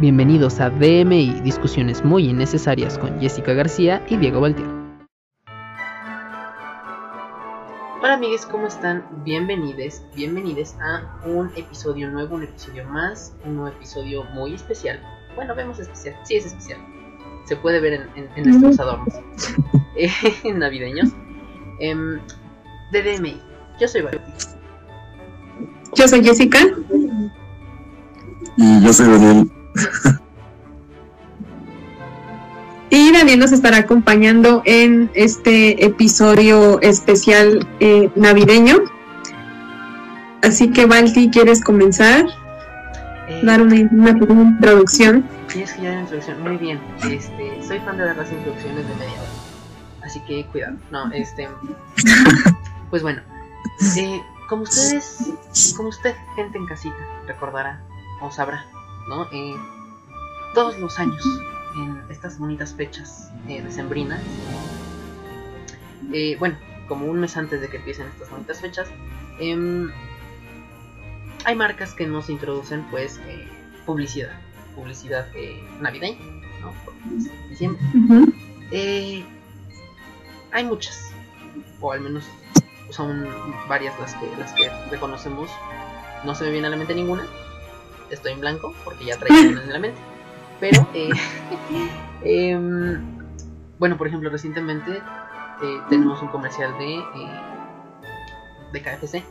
Bienvenidos a DMI, discusiones muy innecesarias con Jessica García y Diego Valtier. Hola amigues, ¿cómo están? Bienvenidos, bienvenidos a un episodio nuevo, un episodio más, un nuevo episodio muy especial. Bueno, vemos especial, sí es especial. Se puede ver en, nuestros adornos eh, navideños. Em, de DMI, yo soy Valtier. Yo soy Jessica. Y yo soy Daniel. Y Daniel nos estará acompañando en este episodio especial eh, navideño. Así que, Valti, ¿quieres comenzar? Eh, Dar una, introducción. Sí, es que ya una introducción. Muy bien. Este, soy fan de dar las introducciones de media hora. Así que cuidado. No, este. pues bueno. Eh, como ustedes, como usted, gente en casita, recordará o sabrá, ¿no? Eh, todos los años, en estas bonitas fechas eh, decembrinas, eh, bueno, como un mes antes de que empiecen estas bonitas fechas, em, hay marcas que nos introducen, pues, eh, publicidad, publicidad navideña, ¿no? diciembre. hay muchas, o al menos son varias las que, las que reconocemos. No se me viene a la mente ninguna, estoy en blanco porque ya traía en la mente. Pero, eh, em, bueno, por ejemplo, recientemente eh, tenemos un comercial de, eh, de KFC.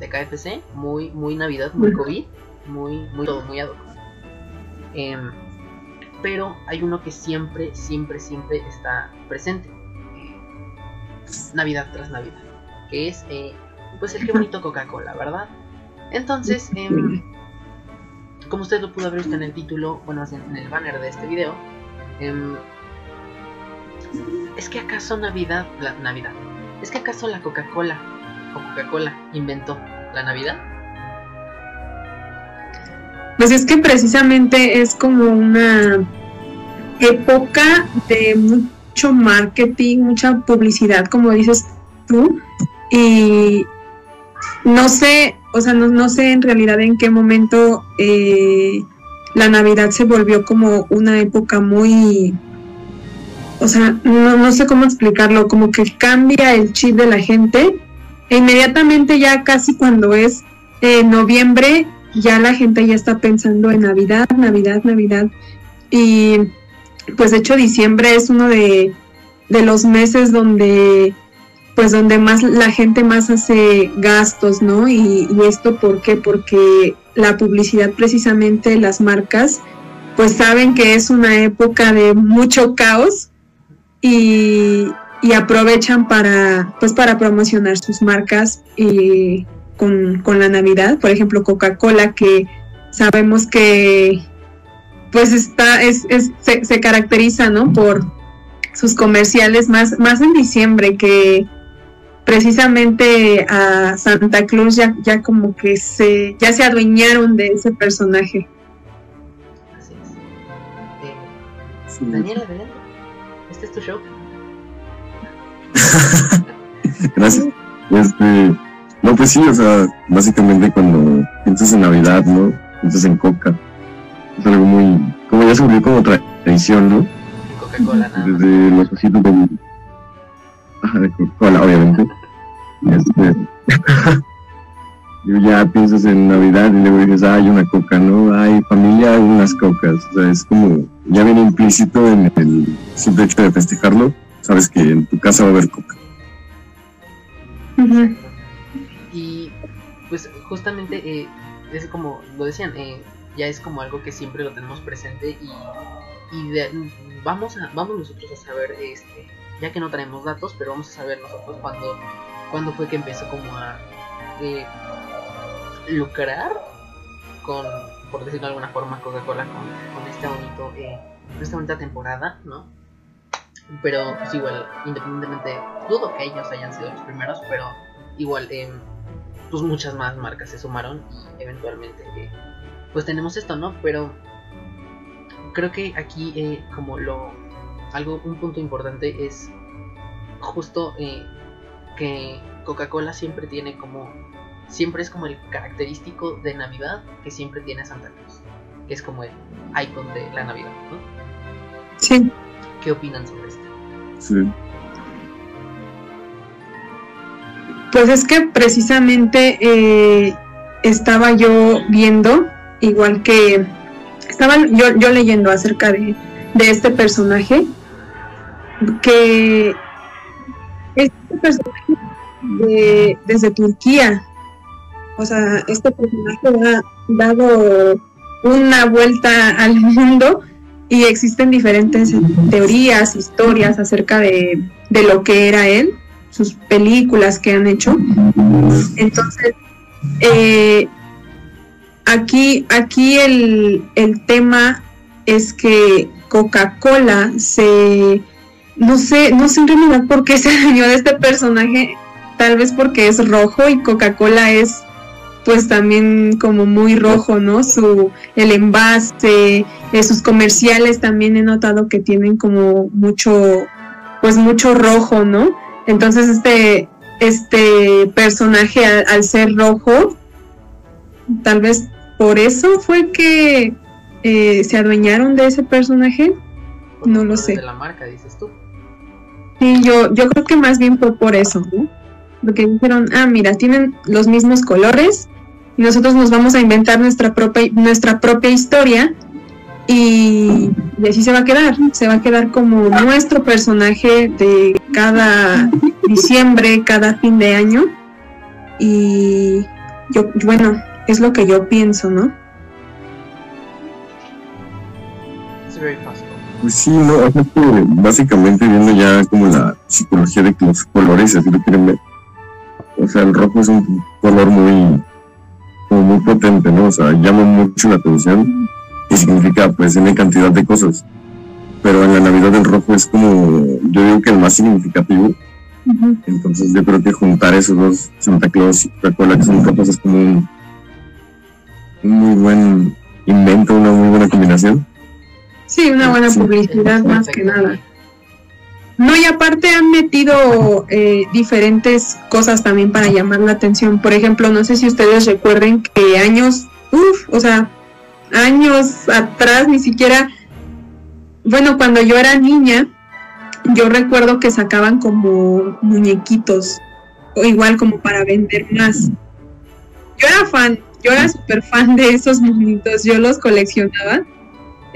De KFC, muy, muy Navidad, muy COVID, muy, muy todo, muy ad em, pero hay uno que siempre, siempre, siempre está presente. Navidad tras Navidad. Que es, pues, el que bonito Coca-Cola, ¿verdad? Entonces, eh, como usted lo pudo haber visto en el título, bueno, en el banner de este video, em, ¿es que acaso Navidad, la Navidad, es que acaso la Coca-Cola o Coca-Cola inventó la Navidad? Pues es que precisamente es como una época de mucho marketing, mucha publicidad, como dices tú, y no sé, o sea, no, sé en realidad en qué momento eh, la Navidad se volvió como una época muy, o sea, no, sé cómo explicarlo, como que cambia el chip de la gente e inmediatamente ya casi cuando es eh, noviembre, ya la gente ya está pensando en Navidad, Navidad, Navidad. Y pues de hecho diciembre es uno de, de los meses donde pues donde más la gente más hace gastos, ¿no? Y, esto ¿por qué? Porque la publicidad precisamente las marcas pues saben que es una época de mucho caos y, aprovechan para pues para promocionar sus marcas y con, la Navidad, por ejemplo Coca-Cola que sabemos que pues está es, se, se, caracteriza no por sus comerciales más más en diciembre que precisamente a Santa Cruz ya, ya como que se, ya se adueñaron de ese personaje. Así es. Eh, Daniela, adelante. Este es tu show. Gracias. Este, no, pues sí, o sea, básicamente cuando piensas en Navidad, ¿no? Piensas en Coca. Es algo muy, como ya se volvió como tradición, ¿no? Coca-Cola, Desde los ositos de de Coca-Cola, obviamente. Este, ya piensas en Navidad y luego dices, hay una coca, ¿no? Hay familia, unas cocas. O sea, es como, ya viene implícito en el simple hecho de festejarlo, sabes que en tu casa va a haber coca. Y pues justamente eh, es como lo decían, eh, ya es como algo que siempre lo tenemos presente y, vamos a vamos nosotros a saber este ya que no traemos datos, pero vamos a saber nosotros cuando, cuando fue que empezó como a eh, lucrar con, por decirlo de alguna forma, Coca-Cola con, con, este bonito, eh, esta bonita temporada, ¿no? Pero pues igual, independientemente, dudo que ellos hayan sido los primeros, pero igual, eh, pues muchas más marcas se sumaron y eventualmente, eh, pues tenemos esto, ¿no? Pero creo que aquí eh, como lo algo, un punto importante es justo eh, que Coca-Cola siempre tiene como, siempre es como el característico de Navidad que siempre tiene Santa Cruz. que es como el icon de la Navidad, ¿no? Sí. ¿Qué opinan sobre esto? Sí. Pues es que precisamente eh, estaba yo viendo, igual que estaba yo, yo leyendo acerca de, de este personaje, que este personaje de- desde Turquía, o sea, este personaje ha dado una vuelta al mundo y existen diferentes teorías, historias acerca de, de lo que era él, sus películas que han hecho. Entonces, eh, aquí, aquí el, el tema es que Coca-Cola se, no sé, no sé en realidad por qué se dañó de este personaje, tal vez porque es rojo y Coca-Cola es pues también como muy rojo, ¿no? Su, el envase, eh, sus comerciales también he notado que tienen como mucho, pues mucho rojo, ¿no? Entonces este, este personaje al, al ser rojo, tal vez por eso fue que eh, se adueñaron de ese personaje. No lo colores sé. De la marca, dices tú. Sí, yo, yo creo que más bien fue por eso. Porque dijeron, ah, mira, tienen los mismos colores y nosotros nos vamos a inventar nuestra propia, nuestra propia historia y, y así se va a quedar, se va a quedar como nuestro personaje de cada diciembre, cada fin de año y yo, bueno, es lo que yo pienso, ¿no? It's very possible. Pues sí, no, básicamente viendo ya como la psicología de los colores, así lo quieren ver. O sea, el rojo es un color muy, como muy potente, ¿no? O sea, llama mucho la atención y significa pues una cantidad de cosas. Pero en la Navidad el rojo es como, yo digo que el más significativo. Entonces yo creo que juntar esos dos, Santa Claus y Coca-Cola, que son rojos, es como un, un muy buen invento, una muy buena combinación. Sí, una buena Sí. publicidad más que nada. No, y aparte han metido eh, diferentes cosas también para llamar la atención. Por ejemplo, no sé si ustedes recuerden que años, uff, o sea, años atrás ni siquiera, bueno, cuando yo era niña, yo recuerdo que sacaban como muñequitos, o igual como para vender más. Yo era fan, yo era súper fan de esos monitos, yo los coleccionaba.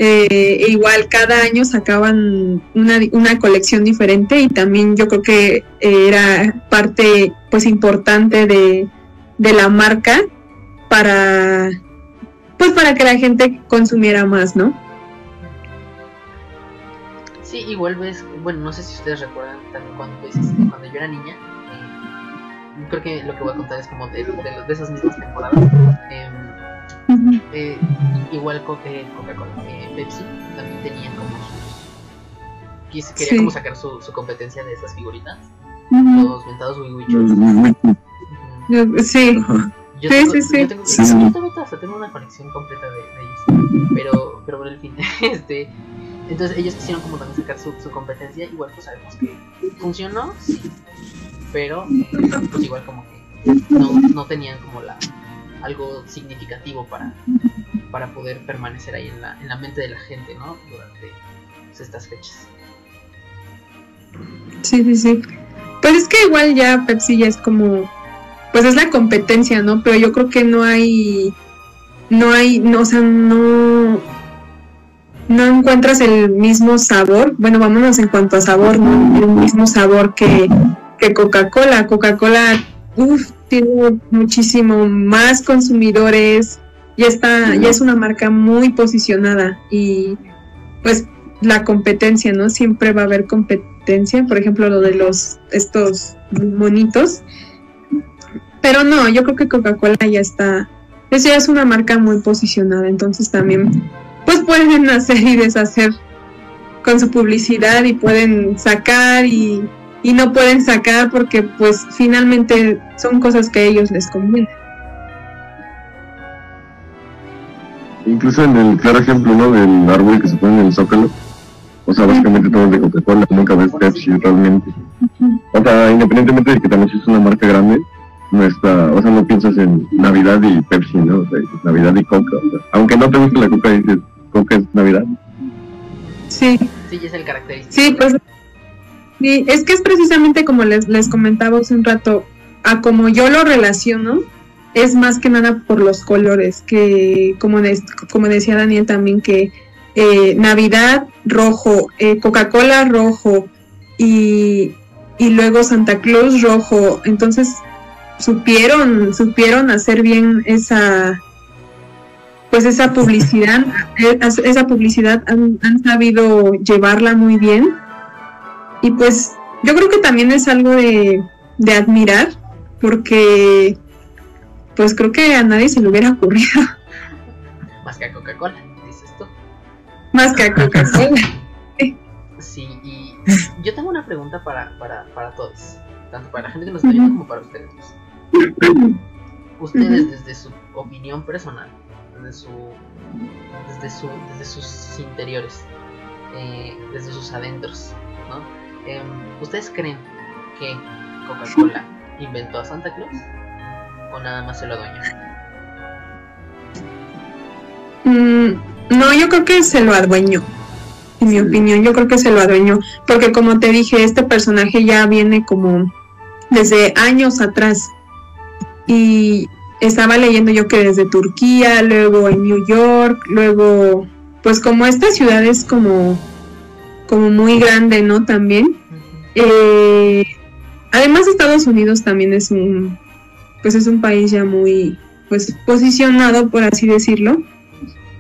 Eh, e igual cada año sacaban una, una colección diferente y también yo creo que eh, era parte pues importante de, de la marca para pues para que la gente consumiera más, ¿no? Sí, igual ves, bueno, no sé si ustedes recuerdan también cuando cuando yo era niña, eh, creo que lo que voy a contar es como de, de, de esas mismas temporadas. Eh, igual eh, Coca-Cola, eh, Pepsi también tenía como sus... quis- Quería Sí. como sacar su, su competencia de esas figuritas, los mentados Wii Los muy- Yo- Sí. Yo Sí, tengo, sí, sí. Yo tengo, Sí, sí. yo todavía hasta tengo una colección completa de, de ellos. Pero, pero por el fin, este. Entonces ellos quisieron como también sacar su, su competencia. Igual pues sabemos que funcionó, sí. Pero pues igual como que no, no tenían como la algo significativo para, para poder permanecer ahí en la, en la mente de la gente, ¿no? Durante pues, estas fechas. sí, sí, sí. Pues es que igual ya Pepsi ya es como, pues es la competencia, ¿no? Pero yo creo que no hay, no hay, no, o sea, no, no encuentras el mismo sabor. Bueno, vámonos en cuanto a sabor, ¿no? El mismo sabor que, que Coca-Cola. Coca-Cola, uff, tiene muchísimo más consumidores. Ya está, ya es una marca muy posicionada y pues la competencia, ¿no? Siempre va a haber competencia, por ejemplo, lo de los estos monitos. Pero no, yo creo que Coca-Cola ya está, eso ya es una marca muy posicionada, entonces también pues pueden hacer y deshacer con su publicidad y pueden sacar y, y no pueden sacar porque pues finalmente son cosas que a ellos les convienen. Incluso en el claro ejemplo, ¿no? Del árbol que se pone en el zócalo. O sea, básicamente todo es de Coca-Cola, nunca ves Pepsi realmente. O sea, independientemente de que también es una marca grande, no está, o sea, no piensas en Navidad y Pepsi, ¿no? O sea, Navidad y Coca. o sea, aunque no te guste la Coca, dices Coca es Navidad. Sí, Sí, es el característico. sí, pues sí, es que es precisamente como les, les comentaba hace un rato, a como yo lo relaciono, es más que nada por los colores, que como, como decía Daniel también, que eh, Navidad rojo, eh, Coca-Cola rojo y, y luego Santa Claus rojo, entonces supieron, supieron hacer bien esa pues esa publicidad, eh, esa publicidad han, han sabido llevarla muy bien. Y pues yo creo que también es algo de, de admirar, porque pues creo que a nadie se le hubiera ocurrido Más que a Coca-Cola, dices tú. más que a Coca-Cola. Sí, y yo tengo una pregunta para, para, para todos, tanto para la gente que nos está viendo como para ustedes. Ustedes, desde su opinión personal, desde su, desde su, desde sus interiores, eh, desde sus adentros, ¿no? ¿Ustedes creen que Coca-Cola inventó a Santa Claus o nada más se lo adueñó? Mm, no, yo creo que se lo adueñó. En mi opinión, yo creo que se lo adueñó. Porque como te dije, este personaje ya viene como desde años atrás. Y estaba leyendo yo que desde Turquía, luego en New York, luego, pues como esta ciudad es como, como muy grande, ¿no? También. Eh, además Estados Unidos también es un, pues es un país ya muy, pues posicionado, por así decirlo.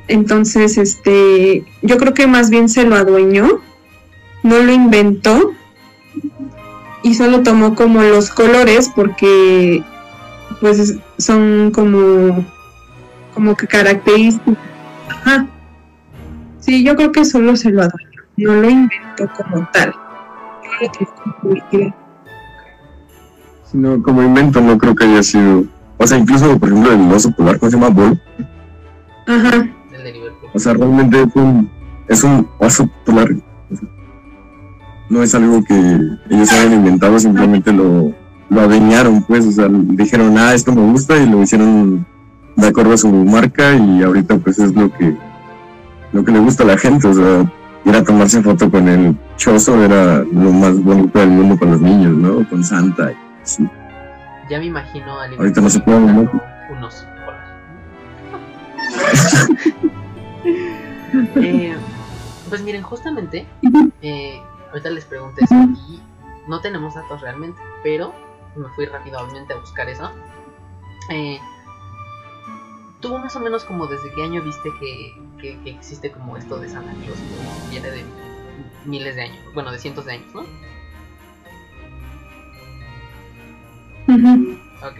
Entonces, este, yo creo que más bien se lo adueñó, no lo inventó y solo tomó como los colores porque pues es- son como como que características. Ajá. Sí, yo creo que solo se lo adueñó, no lo inventó como tal. No lo tomó como publicidad. Sino como invento no creo que haya sido, o sea, incluso por ejemplo el oso polar, ¿cómo se llama? Bol. Ajá. O sea, realmente es un, es un oso polar. O sea, no es algo que ellos hayan inventado, simplemente lo, lo adueñaron, pues. O sea, dijeron, ah, esto me gusta y lo hicieron de acuerdo a su marca y ahorita pues es lo que, lo que le gusta a la gente. O sea, ir a tomarse foto con el chozo era lo más bonito del mundo para los niños, ¿no? Con Santa. y así. Ya me imagino a Liverpool Ahorita no se puede, ¿no? inventando un oso polar. Eh, pues miren, justamente, eh, ahorita les pregunté eso y no tenemos datos realmente, pero me fui rápidamente a buscar eso. Eh, ¿Tú más o menos como desde qué año viste que, que- que existe como esto de Santa Claus? que Viene de miles de años, bueno, de cientos de años, ¿no? Ujú. Ok.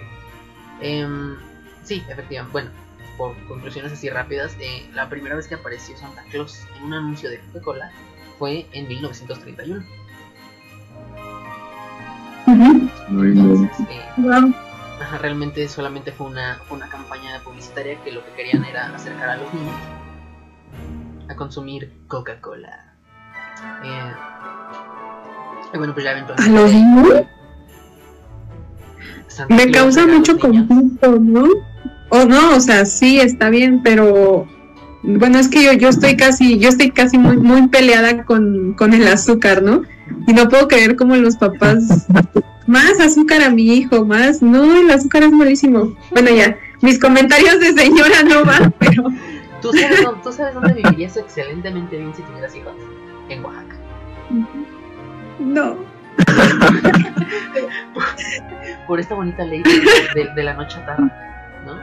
Em, sí, efectivamente. Bueno, por conclusiones así rápidas, eh, la primera vez que apareció Santa Claus en un anuncio de Coca-Cola fue en 1931. Ujú. No hay modo. Entonces, eh, Wow. realmente solamente fue una, fue una campaña publicitaria que lo que querían era acercar a los niños consumir Coca-Cola. Eh, bueno, pues ya ¿A eventualmente. los niños? Santa Me causa a mucho conflicto, ¿no? O no, o sea, sí está bien, pero bueno, es que yo, yo estoy casi, yo estoy casi muy, muy peleada con, con el azúcar, ¿no? Y no puedo creer cómo los papás, más azúcar a mi hijo, más, no, el azúcar es malísimo. Bueno, ya, mis comentarios de señora no van, pero ¿Tú sabes, dónde, ¿Tú sabes dónde vivirías excelentemente bien si tuvieras hijos? En Oaxaca. no. Por esta bonita ley de, de- de la noche chatarra, ¿no?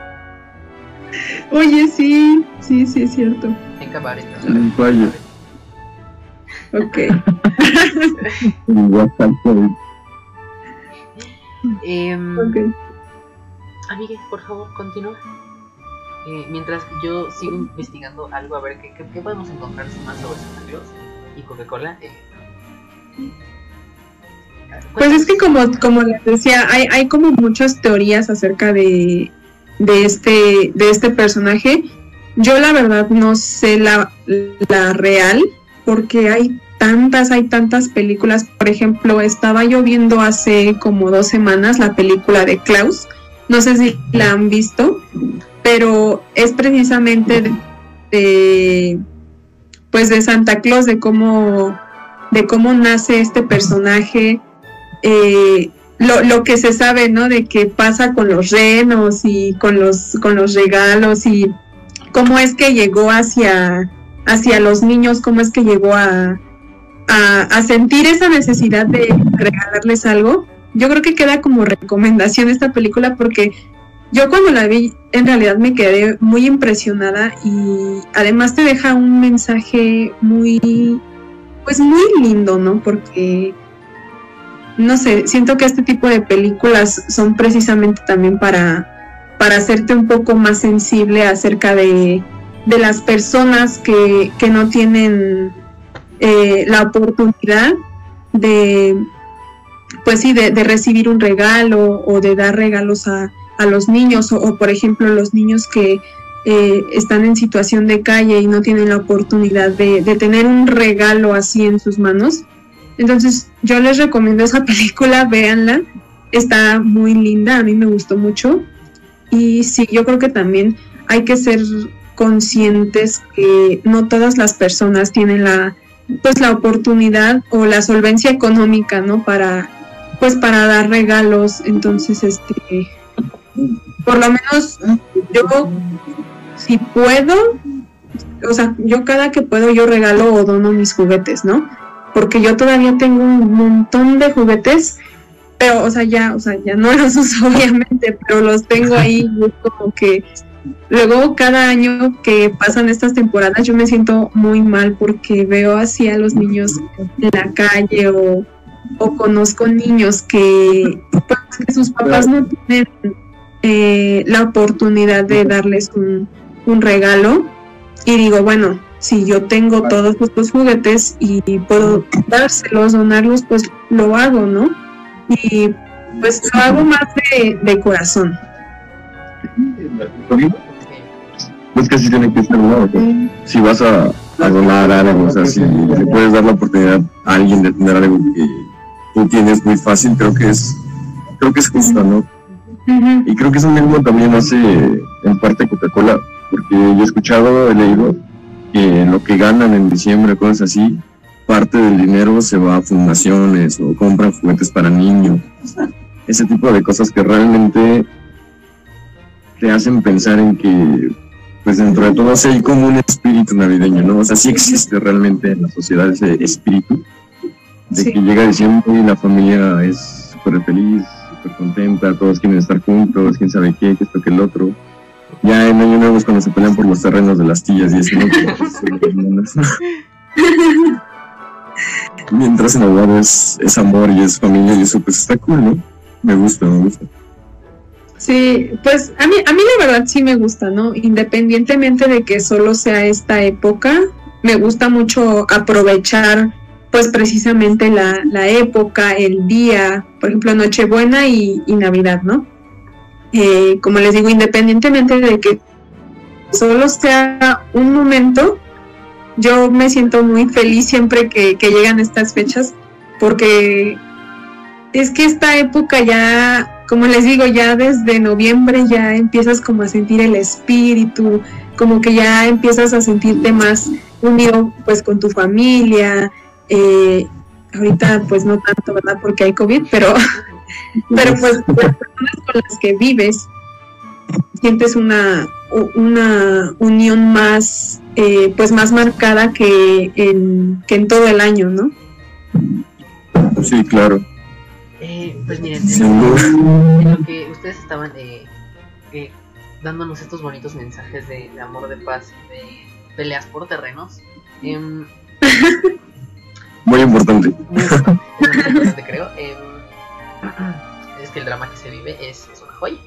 Oye, sí, sí, sí es cierto. En cabaret. En playa. Ok. En WhatsApp, pues. Em, Ok. Amigue, por favor, continúa. Eh, mientras yo sigo investigando algo, a ver qué, qué- qué podemos encontrar más sobre Santa y Coca-Cola. eh. Pues es que como, como les decía, hay, hay como muchas teorías acerca de, de este, de este personaje. Yo la verdad no sé la, la real, porque hay tantas, hay tantas películas. Por ejemplo, estaba yo viendo hace como dos semanas la película de Klaus, no sé si la han visto, pero es precisamente de, pues de Santa Claus, de cómo, de cómo nace este personaje, eh, lo, lo, que se sabe, ¿no? De qué pasa con los renos y con los, con los regalos y cómo es que llegó hacia, hacia los niños, cómo es que llegó a, a, sentir esa necesidad de regalarles algo. Yo creo que queda como recomendación esta película porque yo cuando la vi en realidad me quedé muy impresionada y además te deja un mensaje muy, pues muy lindo, ¿no? Porque, no sé, siento que este tipo de películas son precisamente también para, para hacerte un poco más sensible acerca de, de las personas que, que no tienen eh, la oportunidad de, pues sí, de, recibir un regalo o de dar regalos a, a los niños o, por ejemplo los niños que eh, están en situación de calle y no tienen la oportunidad de, tener un regalo así en sus manos. Entonces yo les recomiendo esa película, véanla, está muy linda, a mí me gustó mucho y sí, yo creo que también hay que ser conscientes que no todas las personas tienen la, pues la oportunidad o la solvencia económica, ¿no? Para pues para dar regalos, entonces este por lo menos yo si puedo, o sea, yo cada que puedo yo regalo o dono mis juguetes, ¿no? Porque yo todavía tengo un montón de juguetes, pero o sea, ya, o sea, ya no los uso obviamente, pero los tengo ahí como que Luego, cada año que pasan estas temporadas, yo me siento muy mal porque veo así a los niños en la calle o, conozco niños que, pues, sus papás no tienen eh, la oportunidad de darles un, regalo. Y digo, bueno, si yo tengo todos estos juguetes y puedo dárselos, donarlos, pues lo hago, ¿no? Y pues lo hago más de, de corazón. Pues que así tiene que ser, ¿no? Si vas a, donar algo, o sea, si le puedes dar la oportunidad a alguien de tener algo que tú tienes muy fácil, creo que es, creo que es justo, ¿no? Y creo que eso mismo también hace en parte Coca-Cola, porque yo he escuchado, he leído que lo que ganan en diciembre, cosas así, parte del dinero se va a fundaciones o compran juguetes para niños. Ese tipo de cosas que realmente te hacen pensar en que, pues dentro de todo, hay como un espíritu navideño, ¿no? O sea, sí existe realmente en la sociedad ese espíritu de que llega diciembre y la familia es súper feliz, contenta, todos quieren estar juntos, quién sabe qué, qué esto, que el otro. Ya en Año Nuevo es cuando se pelean por los terrenos de las tías y eso, ¿no? Mientras en Navidad es, es amor y es familia y eso pues está cool, ¿no? Me gusta, me gusta. Sí, pues a mí, a mí la verdad sí me gusta, ¿no? Independientemente de que solo sea esta época, me gusta mucho aprovechar pues precisamente la, la época, el día, por ejemplo Nochebuena y, y Navidad, ¿no? Eh, como les digo, independientemente de que solo sea un momento, yo me siento muy feliz siempre que, que llegan estas fechas porque es que esta época ya como les digo, ya desde noviembre ya empiezas como a sentir el espíritu, como que ya empiezas a sentirte más unido pues con tu familia. Eh, ahorita pues no tanto, ¿verdad? Porque hay COVID, pero, pero pues las personas con las que vives sientes una, una unión más eh, pues más marcada que en, que en todo el año, ¿no? Sí, claro. Eh, pues miren, en lo, que ustedes estaban eh, eh, dándonos estos bonitos mensajes de, amor, de paz, de peleas por terrenos. Muy importante. Muy importante, creo. Em, es que el drama que se vive es, es una joya.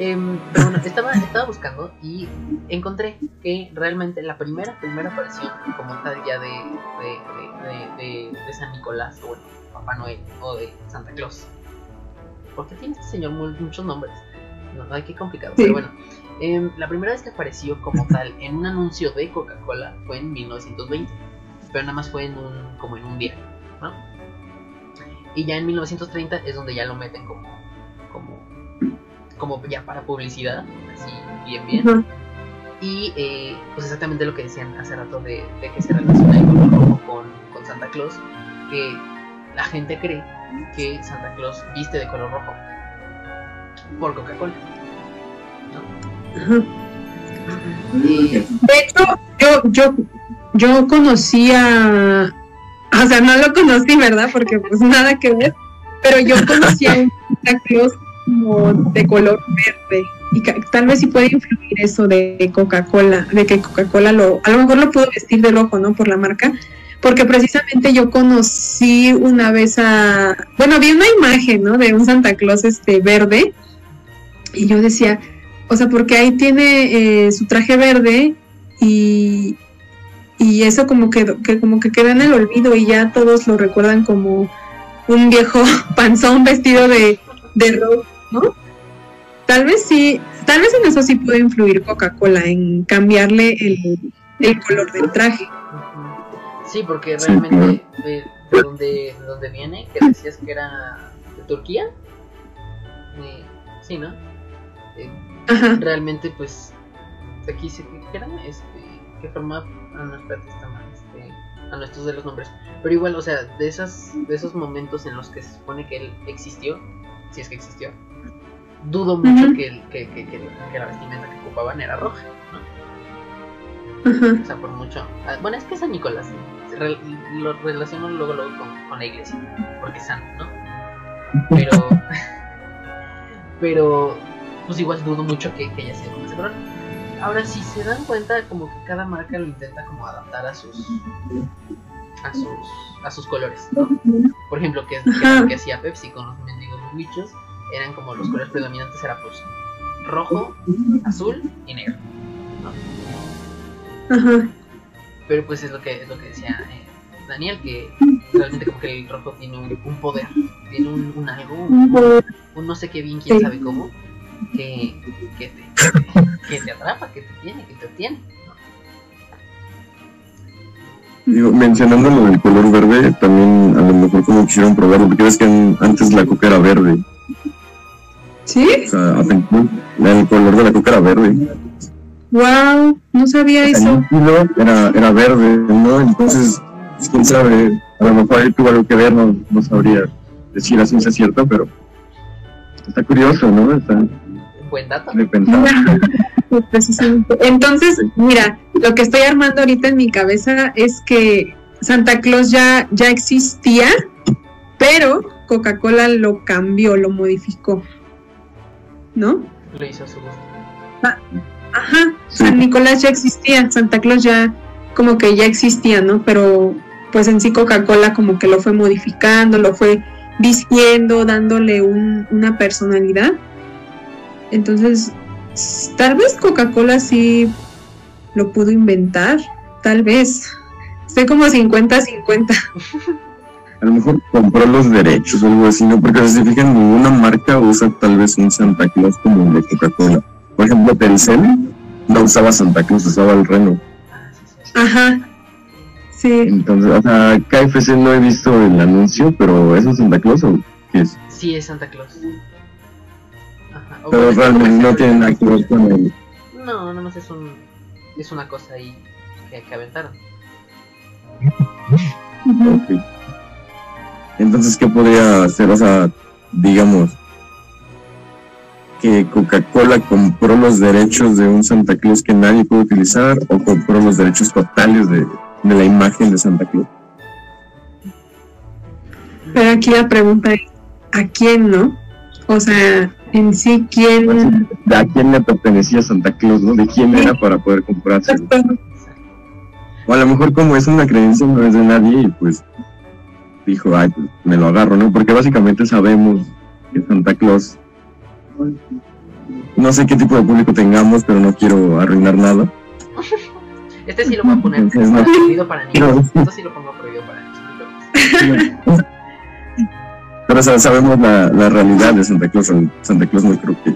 Em, pero bueno, estaba, estaba buscando y encontré que realmente la primera, primera aparición como tal ya de, de, de, de San Nicolás, o bueno, Papá Noel o de Santa Claus. Porque tiene este señor muchos nombres. No, hay que complicado. Pero bueno, em, la primera vez que apareció como tal en un anuncio de Coca-Cola fue en 1920. Pero nada más fue en un, como en un día. ¿no? Y ya en 1930 es donde ya lo meten como, como como ya para publicidad, así bien bien. Y eh, pues exactamente lo que decían hace rato de, de que se relaciona el color rojo con, con Santa Claus, que la gente cree que Santa Claus viste de color rojo por Coca-Cola. ¿no? Y- De hecho, yo, yo, yo conocía, o sea, no lo conocí, ¿verdad? Porque pues nada que ver, pero yo conocía un Santa Claus como de color verde. Y tal vez sí puede influir eso de Coca-Cola, de que Coca-Cola lo, a lo mejor lo pudo vestir de rojo, ¿no? Por la marca. Porque precisamente yo conocí una vez a, bueno, vi una imagen, ¿no? De un Santa Claus este verde. Y yo decía, o sea, porque ahí tiene eh, su traje verde y, y eso como que, que como que queda en el olvido y ya todos lo recuerdan como un viejo panzón vestido de, de rojo, ¿no? Tal vez sí, tal vez en eso sí puede influir Coca-Cola, en cambiarle el, el color del traje. Sí, porque realmente de, de donde, de donde viene, que decías que era de Turquía. Eh, sí, ¿no? Eh, realmente, pues, aquí se que era este, que formaba. Ah, no, espérate, está mal. Este, ah, no, estos de los nombres. Pero igual, o sea, de, esas, de esos momentos en los que se supone que él existió, si es que existió, dudo mucho que, que, que, que, que la vestimenta que ocupaban era roja, ¿no? O sea, por mucho. ah, Bueno, es que San Nicolás. re- lo relaciono luego, luego con, con la iglesia. Porque es santo, ¿no? Pero. pero. Pues igual dudo mucho que, que haya sido como ese color. Ahora, si se dan cuenta, como que cada marca lo intenta como adaptar a sus. a sus. a sus colores, ¿no? Por ejemplo, que es que, Ajá. que hacía Pepsi con los mendigos bichos. Eran como los colores predominantes, era pues rojo, azul y negro. Ajá. Pero pues es lo que es lo que decía eh, Daniel, que realmente como que el rojo tiene un, un poder, tiene un, un algo, un, un no sé qué bien, quién sabe cómo, que, que, te, que, te, que te atrapa, que te tiene, que te tiene. Digo, mencionando lo del color verde, también a lo mejor como quisieron probarlo, porque ves que en- antes la coca era verde. ¿Sí? O sea, el color de la coca era verde. Wow, no sabía El eso. era, era verde, ¿no? Entonces, quién sabe, a lo mejor ahí tuvo algo que ver, no, no sabría decir a ciencia cierta, pero está curioso, ¿no? Está Buen dato. de pensar. Precisamente. Entonces, mira, lo que estoy armando ahorita en mi cabeza es que Santa Claus ya, ya existía, pero Coca-Cola lo cambió, lo modificó. ¿No? Lo hizo a su gusto. Ajá, Sí. San Nicolás ya existía, Santa Claus ya como que ya existía, ¿no? Pero pues en sí Coca-Cola como que lo fue modificando, lo fue vistiendo, dándole un- una personalidad. Entonces, tal vez Coca-Cola sí lo pudo inventar, tal vez. Estoy como 50-50. A lo mejor compró los derechos o algo así, ¿no? Porque si se fijan, ninguna marca usa tal vez un Santa Claus como el de Coca-Cola. Por ejemplo, Telcel no usaba Santa Claus, usaba el Reno. Ajá. Sí. Entonces, o sea, KFC no he visto el anuncio, pero ¿eso es Santa Claus o qué es? Sí, es Santa Claus. Pero realmente no tiene nada que ver con el... No, no más es un. Es una cosa ahí que, que aventaron. Ujú. Ok. Entonces, ¿qué podría hacer? O sea, digamos que Coca-Cola compró los derechos de un Santa Claus que nadie puede utilizar o compró los derechos totales de, de la imagen de Santa Claus. Pero aquí la pregunta es, ¿a quién no? O sea, en sí, ¿quién? ¿De a quién le pertenecía Santa Claus, no? ¿De quién era para poder comprárselo? O a lo mejor como es una creencia no es de nadie y pues dijo, ay, pues me lo agarro, ¿no? Porque básicamente sabemos que Santa Claus, no sé qué tipo de público tengamos, pero no quiero arruinar nada. Este sí lo voy a poner Entonces, no. prohibido para niños. No. Esto sí lo pongo prohibido para niños. Pero o sea, sabemos la, la realidad de Santa Claus. Santa Claus no creo que...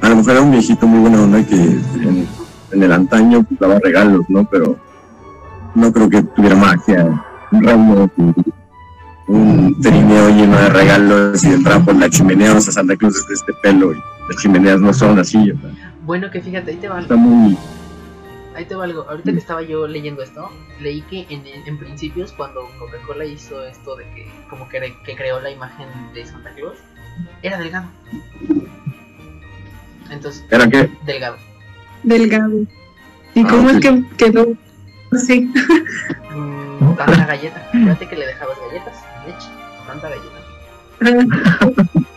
A lo mejor era un viejito muy buena onda que en, en el antaño pues, daba regalos, ¿no? Pero no creo que tuviera magia, un ramo, un trineo lleno de regalos y entraba por la chimenea, o sea, Santa Claus es de este pelo y las chimeneas no son así. sea, Bueno, que fíjate, ahí te va está muy... Ahí te va algo. Ahorita que estaba yo leyendo esto, leí que en, en principios, cuando Coca-Cola hizo esto de que, como que, que creó la imagen de Santa Claus, era delgado. Entonces, ¿Era qué? delgado. Delgado. ¿Y Ah, cómo es que quedó así? Mm, tanta galleta. Fíjate que le dejabas galletas, leche, tanta galleta.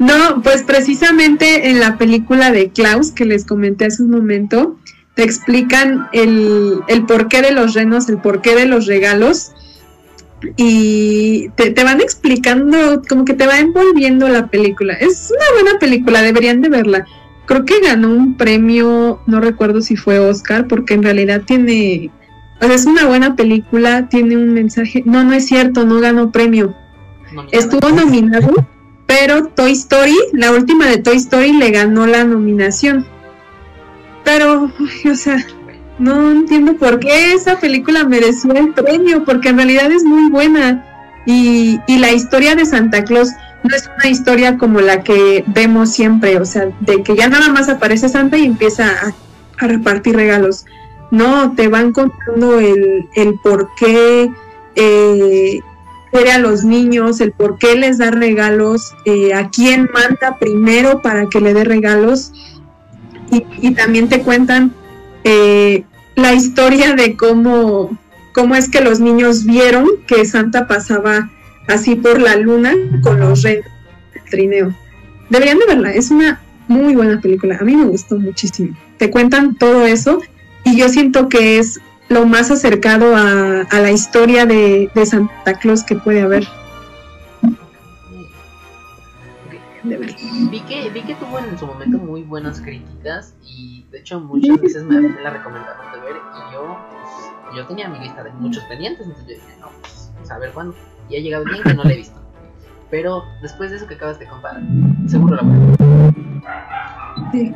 No, pues precisamente en la película de Klaus que les comenté hace un momento, te explican el, el porqué de los renos, el porqué de los regalos y te, te van explicando, como que te va envolviendo la película. Es una buena película, deberían de verla. Creo que ganó un premio, no recuerdo si fue Oscar, porque en realidad tiene, o sea, es una buena película, tiene un mensaje. No, no es cierto, no ganó premio. Estuvo nominado, pero Toy Story, la última de Toy Story, le ganó la nominación. Pero, o sea, no entiendo por qué esa película mereció el premio, porque en realidad es muy buena. Y, y la historia de Santa Claus no es una historia como la que vemos siempre, o sea, de que ya nada más aparece Santa y empieza a, repartir regalos. No, te van contando el, el por qué eh, a los niños, el por qué les da regalos, eh, a quién manda primero para que le dé regalos. Y, también te cuentan eh, la historia de cómo, cómo es que los niños vieron que Santa pasaba así por la luna con los renos del trineo. Deberían de verla, es una muy buena película, a mí me gustó muchísimo. Te cuentan todo eso y yo siento que es lo más acercado a, la historia de Santa Claus que puede haber. De verla. Vi que, vi que tuvo en su momento muy buenas críticas y de hecho muchas veces me, me la recomendaron de ver y yo, pues, yo tenía mi lista de muchos pendientes, entonces yo dije, no, pues a ver cuándo. Y ha llegado bien que no la he visto. Pero después de eso que acabas de contar, seguro la voy a ver. Sí.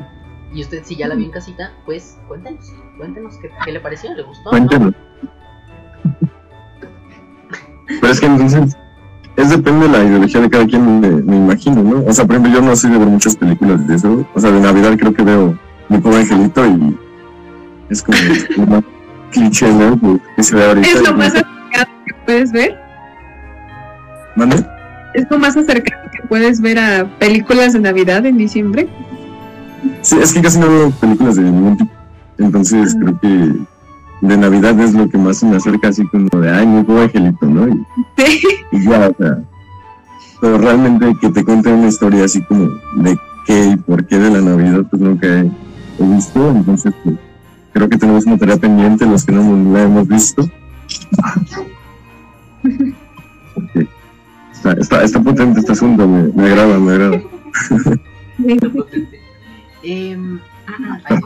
Y usted si ya la vio en casita, pues cuéntenos, cuéntenos qué, qué le pareció, le gustó. Cuéntenos. Pero es que entonces, es depende de la ideología de cada quien, me, me imagino, ¿no? O sea, por ejemplo, yo no soy de ver muchas películas de eso. O sea, de Navidad creo que veo Mi Pobre Angelito y es como más cliché, ¿no? Que- se ve ahorita. Es lo más acercado que puedes ver. ¿Mande? Es lo más acercado que puedes ver a películas de Navidad en diciembre. Sí, es que casi no veo películas de ningún tipo. Entonces Ah. creo que de Navidad es lo que más se me acerca así como de, ay, mi pobre angelito, ¿no? Y, Sí. y ya, o sea. Pero realmente que te cuente una historia así como de qué y por qué de la Navidad, pues nunca he, he visto. Entonces, pues, creo que tenemos una tarea pendiente los que no la hemos visto. Porque está, está, está potente este asunto, me, me agrada, me agrada. Está potente. Em, ay,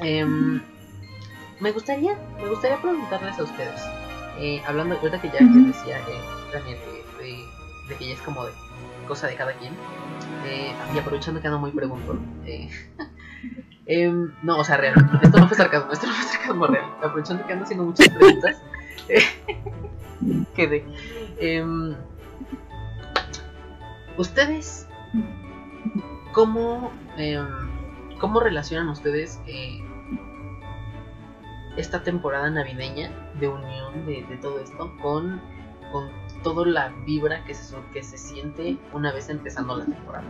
em, me gustaría, me gustaría preguntarles a ustedes, eh, hablando, ahorita que ya Ujú. decía eh, Daniel de, de- de que ya es como de cosa de cada quien, eh, y aprovechando que ando muy preguntón, eh, em, no, o sea, real, esto no fue sarcasmo, esto no fue sarcasmo real, aprovechando que ando haciendo muchas preguntas, eh, quedé. Em, ustedes ¿Cómo, em, ¿Cómo relacionan ustedes eh, esta temporada navideña de unión de, de todo esto con, con toda la vibra que se, que se siente una vez empezando la temporada?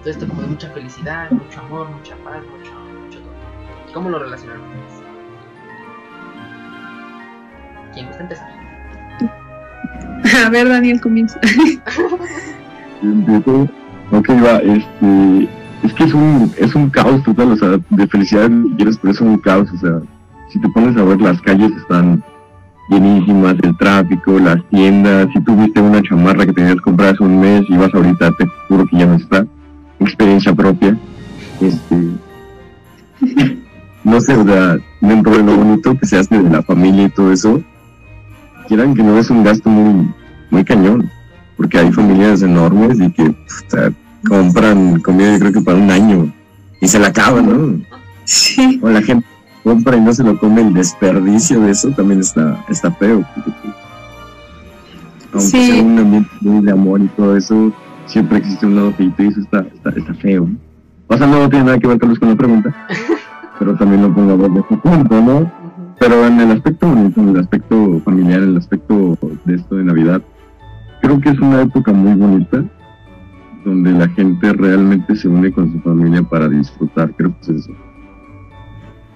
Todo esto como de mucha felicidad, mucho amor, mucha paz, mucho, mucho todo. ¿Cómo lo relacionan ustedes? ¿Quién gusta empezar? A ver, Daniel, comienza. Ok, va, este. Es que es un, es un caos total, o sea, de felicidad quieres, pero es un caos, o sea, si te pones a ver las calles están llenísimas, el tráfico, las tiendas, si tuviste una chamarra que tenías comprada hace un mes y vas ahorita, te juro que ya no está, experiencia propia, este, no sé, o sea, dentro de lo bonito que se hace de la familia y todo eso, quieran que no es un gasto muy, muy cañón porque hay familias enormes y que o sea, compran comida yo creo que para un año y se la acaban, ¿no? Sí. O la gente compra y no se lo come, el desperdicio de eso también está, está feo. aunque Sí. sea un ambiente muy de amor y todo eso, siempre existe un lado feito y eso está, está, está feo. O sea, no tiene nada que ver con la pregunta, pero también lo pongo a ver de su punto, ¿no? Pero en el aspecto bonito, en el aspecto familiar, en el aspecto de esto de Navidad, creo que es una época muy bonita donde la gente realmente se une con su familia para disfrutar, creo que es eso.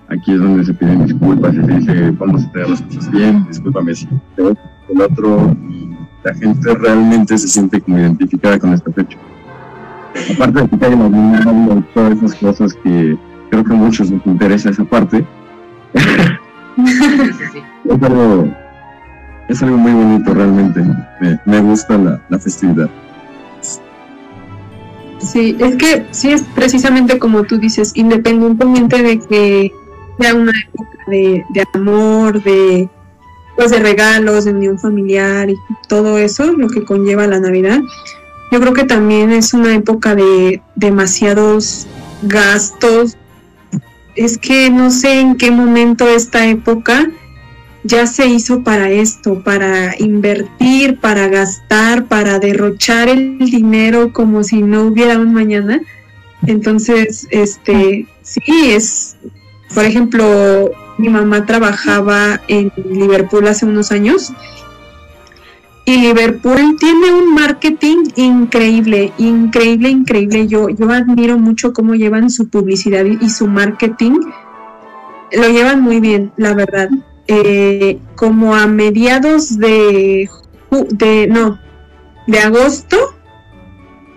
Aquí es donde se piden disculpas y se dice, vamos a tener las cosas bien, discúlpame si el otro, y la gente realmente se siente como identificada con esta fecha. Aparte de que hay y todas esas cosas que creo que a muchos nos interesa esa parte. es, algo, es algo muy bonito realmente. Me, me gusta la, la festividad. Sí, es que sí es precisamente como tú dices, independientemente de que sea una época de, de demasiados de pues de regalos, de unión familiar y todo eso, lo que conlleva la Navidad. Yo creo que también es una época de demasiados gastos. Es que no sé en qué momento esta época ya se hizo para esto, para invertir, para gastar, para derrochar el dinero como si no hubiera un mañana. Entonces, este, sí, es, por ejemplo, mi mamá trabajaba en Liverpool hace unos años y Liverpool tiene un marketing increíble, increíble, increíble. Yo, yo admiro mucho cómo llevan su publicidad y su marketing. Lo llevan muy bien, la verdad. Eh, como a mediados de, no, de agosto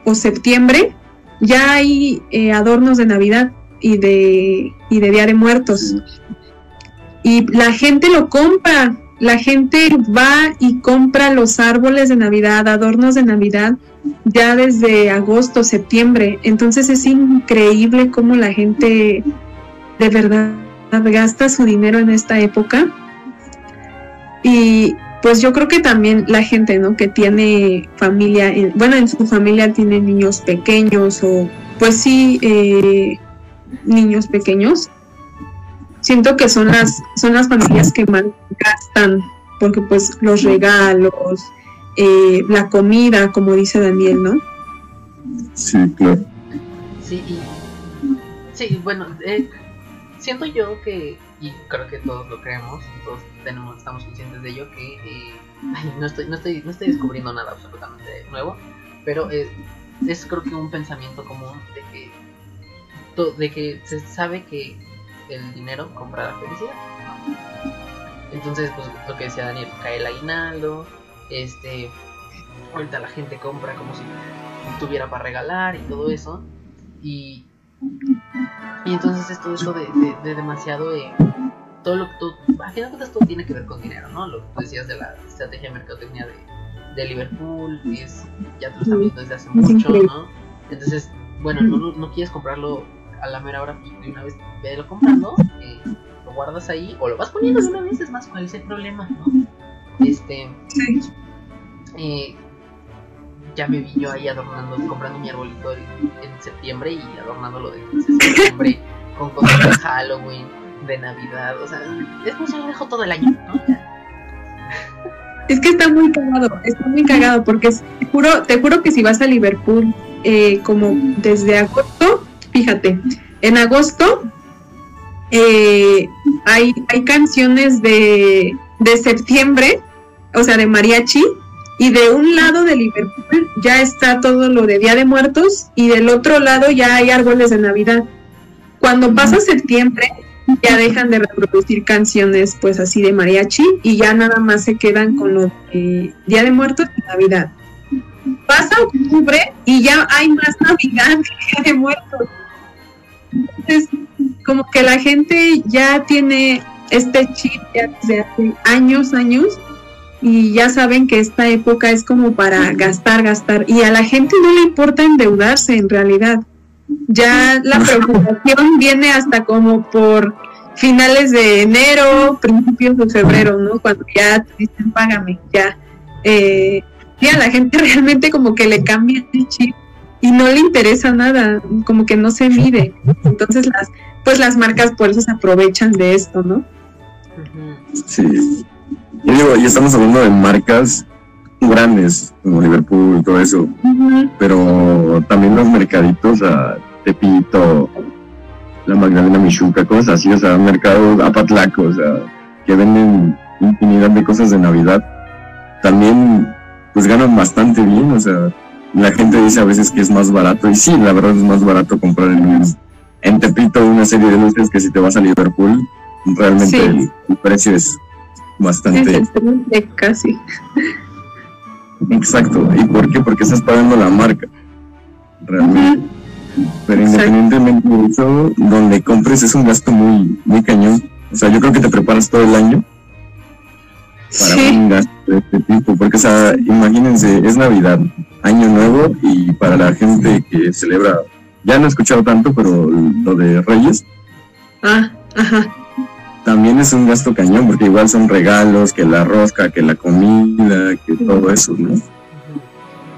o septiembre, ya hay eh, adornos de Navidad y de, y de Día Muertos y la gente lo compra. La gente va y compra los árboles de Navidad, adornos de Navidad, ya desde agosto, septiembre. Entonces es increíble cómo la gente de verdad gasta su dinero en esta época. Y pues yo creo que también la gente, ¿no? Que tiene familia, bueno, en su familia tiene niños pequeños o pues sí, eh, niños pequeños, siento que son las, son las familias que más gastan, porque pues los regalos, eh, la comida, como dice Daniel, ¿no? Sí, claro. Sí, sí bueno, eh, siento yo que, y creo que todos lo creemos, todos tenemos, estamos conscientes de ello, que eh, no, estoy, no, estoy, no estoy descubriendo nada absolutamente nuevo, pero es creo que un pensamiento común de que, de que se sabe que el dinero compra la felicidad. Entonces, pues lo que decía Daniel, cae el aguinaldo, este, ahorita la gente compra como si tuviera para regalar y todo eso. Y, y entonces es todo eso de, de, demasiado... Eh, todo lo que tú, al final de todo tiene que ver con dinero, ¿no? Lo que tú decías de la estrategia de mercadotecnia de, de Liverpool, es, ya te lo están viendo desde hace mucho, ¿no? Entonces, bueno, no, no quieres comprarlo a la mera hora de una vez velo comprando, eh, lo guardas ahí o lo vas poniendo de una vez, es más, cuál es el problema, ¿no? Este. Eh, ya me vi yo ahí adornando, comprando mi arbolito en septiembre y adornándolo de septiembre con cosas de Halloween, de Navidad, o sea, después yo lo dejo todo el año, ¿no? Es que está muy cagado, está muy cagado porque te juro, te juro que si vas a Liverpool eh, como desde agosto fíjate, en agosto eh, hay, hay canciones de, de septiembre, o sea, de mariachi, y de un lado de Liverpool ya está todo lo de Día de Muertos y del otro lado ya hay árboles de Navidad. Cuando pasa septiembre ya dejan de reproducir canciones pues así de mariachi y ya nada más se quedan con lo de Día de Muertos y Navidad. Pasa octubre y ya hay más Navidad que Día de Muertos. Entonces, como que la gente ya tiene este chip ya desde hace años, años, y ya saben que esta época es como para gastar, gastar, y a la gente no le importa endeudarse en realidad. Ya la preocupación viene hasta como por finales de enero, principios de febrero, ¿no? Cuando ya te dicen, págame, ya. Eh, ya la gente realmente como que le cambia el chip y no le interesa nada, como que no se mide. Entonces las, pues las marcas por eso se aprovechan de esto, ¿no? Sí. Y digo, y estamos hablando de marcas, grandes, como Liverpool y todo eso, pero también los mercaditos, a Tepito, la Magdalena Michuca, cosas así, o sea, mercados Apatlaco, o sea, que venden infinidad de cosas de Navidad, también pues ganan bastante bien, o sea, la gente dice a veces que es más barato, y sí, la verdad es más barato comprar en, en Tepito una serie de luces que si te vas a Liverpool, realmente Sí. el, el precio Es bastante casi. exacto. ¿Y por qué? Porque estás pagando la marca, realmente. Pero Exacto. independientemente de eso, donde compres es un gasto muy, muy cañón. O sea, yo creo que te preparas todo el año para Sí, un gasto de este tipo. Porque, o sea, imagínense, es Navidad, Año Nuevo, y para la gente que celebra, ya no he escuchado tanto, pero lo de Reyes ah, ajá. También es un gasto cañón, porque igual son regalos, que la rosca, que la comida, que todo eso, ¿no?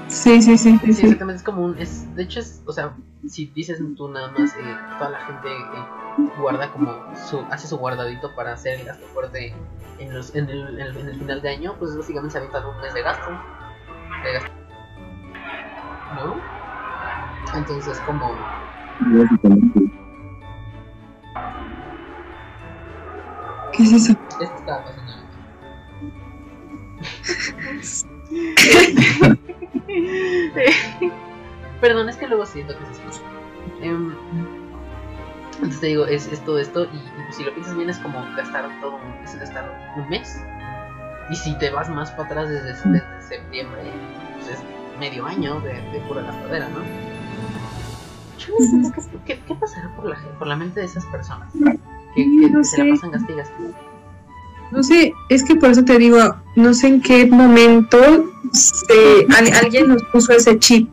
Sí, sí, sí, sí, Sí, sí. exactamente, es como un... Es, de hecho, es, o sea, si dices tú nada más, eh, toda la gente eh, guarda como su... Hace su guardadito para hacer el gasto fuerte en, los, en, el, en, el, en el final de año, pues básicamente se avientan un mes de gasto. De gasto. ¿No? Entonces, como... ¿Qué es eso? Esto estaba pasando. Perdón, es que luego siento que se escucha. Em, entonces te digo, es, es todo esto y, y, pues, si lo piensas bien es como gastar todo un, es gastar un mes. Y si te vas más para atrás desde, desde septiembre, pues es medio año de, de pura gastadera, ¿no? Yo no qué, qué, qué pasará por la, por la mente de esas personas que, que No se la pasan. No sé, es que por eso te digo, no sé en qué momento se- al- alguien nos puso ese chip,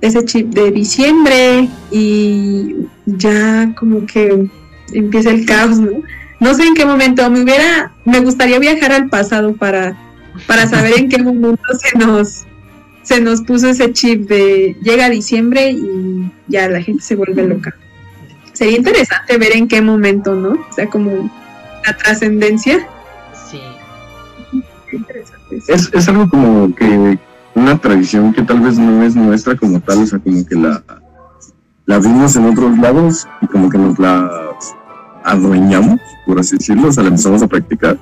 ese chip de diciembre y ya como que empieza el caos, ¿no? No sé en qué momento, me hubiera, me gustaría viajar al pasado para, para saber en qué momento se nos, se nos puso ese chip de llega diciembre y ya la gente se vuelve loca. Sería interesante ver en qué momento, ¿no? O sea, como la trascendencia. Sí, Interesante. Es, es algo como que una tradición que tal vez no es nuestra como tal, o sea, como que la, la vimos en otros lados y como que nos la adueñamos, por así decirlo, o sea, la empezamos a practicar.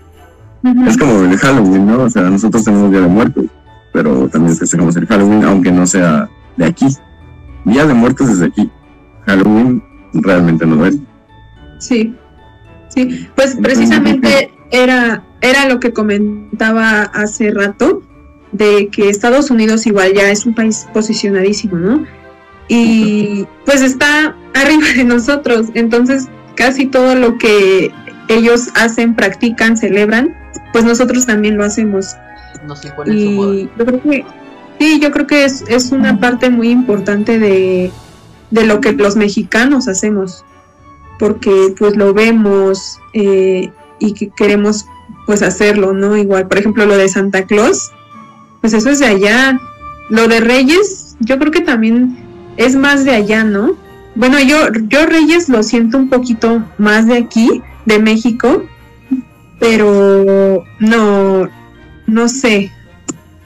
Es como el Halloween, ¿no? O sea, nosotros tenemos Día de Muertos, pero también festejamos el Halloween, aunque no sea de aquí. Día de Muertos es de aquí. Halloween realmente no es. Sí, sí, pues precisamente era, era lo que comentaba hace rato, de que Estados Unidos igual ya es un país posicionadísimo, ¿no? Y pues está arriba de nosotros, entonces casi todo lo que ellos hacen, practican, celebran, pues nosotros también lo hacemos. nos imponen su moda. Y yo creo que, sí, yo creo que es, es una parte muy importante de, de lo que los mexicanos hacemos, porque pues lo vemos eh, y que queremos pues hacerlo, ¿no? Igual, por ejemplo, lo de Santa Claus, pues eso es de allá. Lo de Reyes, yo creo que también es más de allá, ¿no? Bueno, yo, yo Reyes lo siento un poquito más de aquí, de México, pero no, no sé,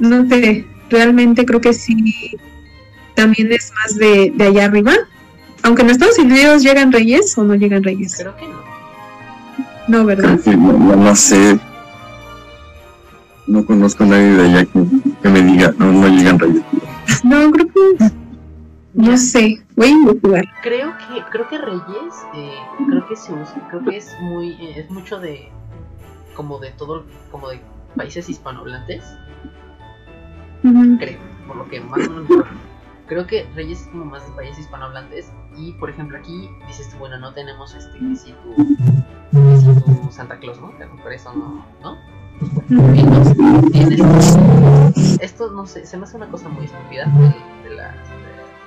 no sé, realmente creo que sí, también es más de, de allá arriba. Aunque en Estados Unidos llegan reyes o no llegan reyes. Creo que no. No, ¿verdad? Creo que no, no- no sé. No conozco a nadie de allá que, que me diga, no, no llegan reyes. No, creo que, no sé, voy a investigar. creo que creo que Reyes eh, creo que se usa creo que es muy eh, es mucho de como de todo como de países hispanohablantes creo por lo que más o menos. Creo que Reyes es como más de países hispanohablantes y por ejemplo aquí dices bueno no tenemos este que si tu si tu Santa Claus no Que por eso no no entonces, tienes- esto no sé se me hace una cosa muy estúpida de, la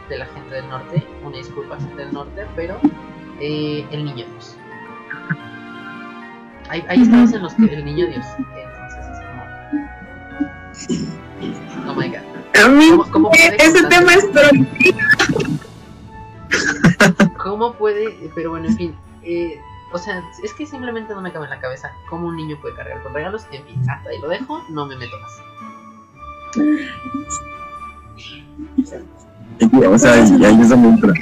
de la gente del norte una disculpa gente del norte pero eh, el niño Dios. Ahí, ahí estamos en los que el niño Dios entonces es como oh my god A mí ¿Cómo- cómo puede ese tema es ¿Cómo puede? Pero bueno, en fin. eh, o sea, es que simplemente no me cabe en la cabeza cómo un niño puede cargar con regalos. En fin, hasta ahí lo dejo, no me meto más. O sea, y ahí es donde entra.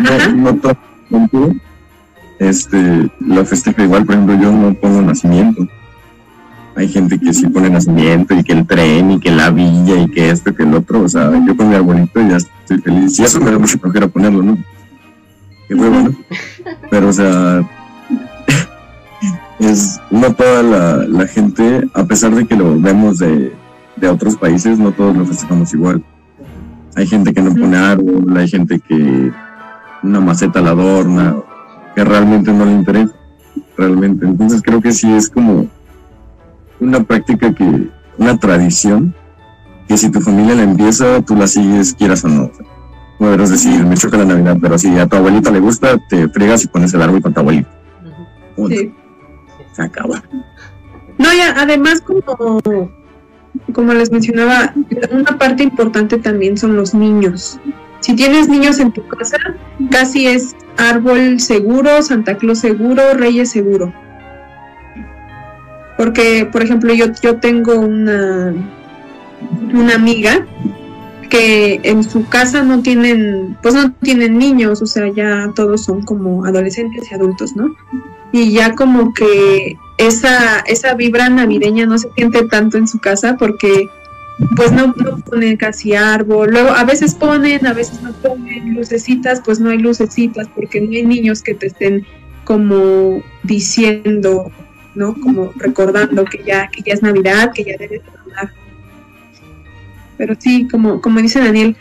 No, no este, lo festeja igual, por ejemplo, yo no pongo nacimiento. Hay gente que sí pone nacimiento y que el tren y que la villa y que esto y que el otro. O sea, yo con mi arbolito ya estoy feliz. Y eso me da mucho flojera ponerlo, ¿no? Qué huevo, ¿no? Pero, o sea, es no toda la, la gente, a pesar de que lo vemos de, de otros países, no todos lo festejamos igual. Hay gente que no pone árbol, hay gente que una maceta la adorna, que realmente no le interesa, realmente. Entonces creo que sí es como una práctica que, una tradición, que si tu familia la empieza, tú la sigues, quieras o no. Podrás decir, me choca la Navidad, pero si a tu abuelita le gusta, te fregas y pones el árbol con tu abuelita. Punto. Sí. Se acaba. No, ya, además como, como les mencionaba, una parte importante también son los niños. Si tienes niños en tu casa, casi es árbol seguro, Santa Claus seguro, Reyes seguro. Porque, por ejemplo, yo, yo tengo una, una amiga que en su casa no tienen, pues no tienen niños, o sea, ya todos son como adolescentes y adultos, ¿no? Y ya como que esa, esa vibra navideña no se siente tanto en su casa porque pues no, no ponen casi árbol, luego a veces ponen, a veces no ponen lucecitas, pues no hay lucecitas porque no hay niños que te estén como diciendo, ¿no? Como recordando que ya, que ya es Navidad, que ya debes andar. Pero sí, como, como dice Daniel,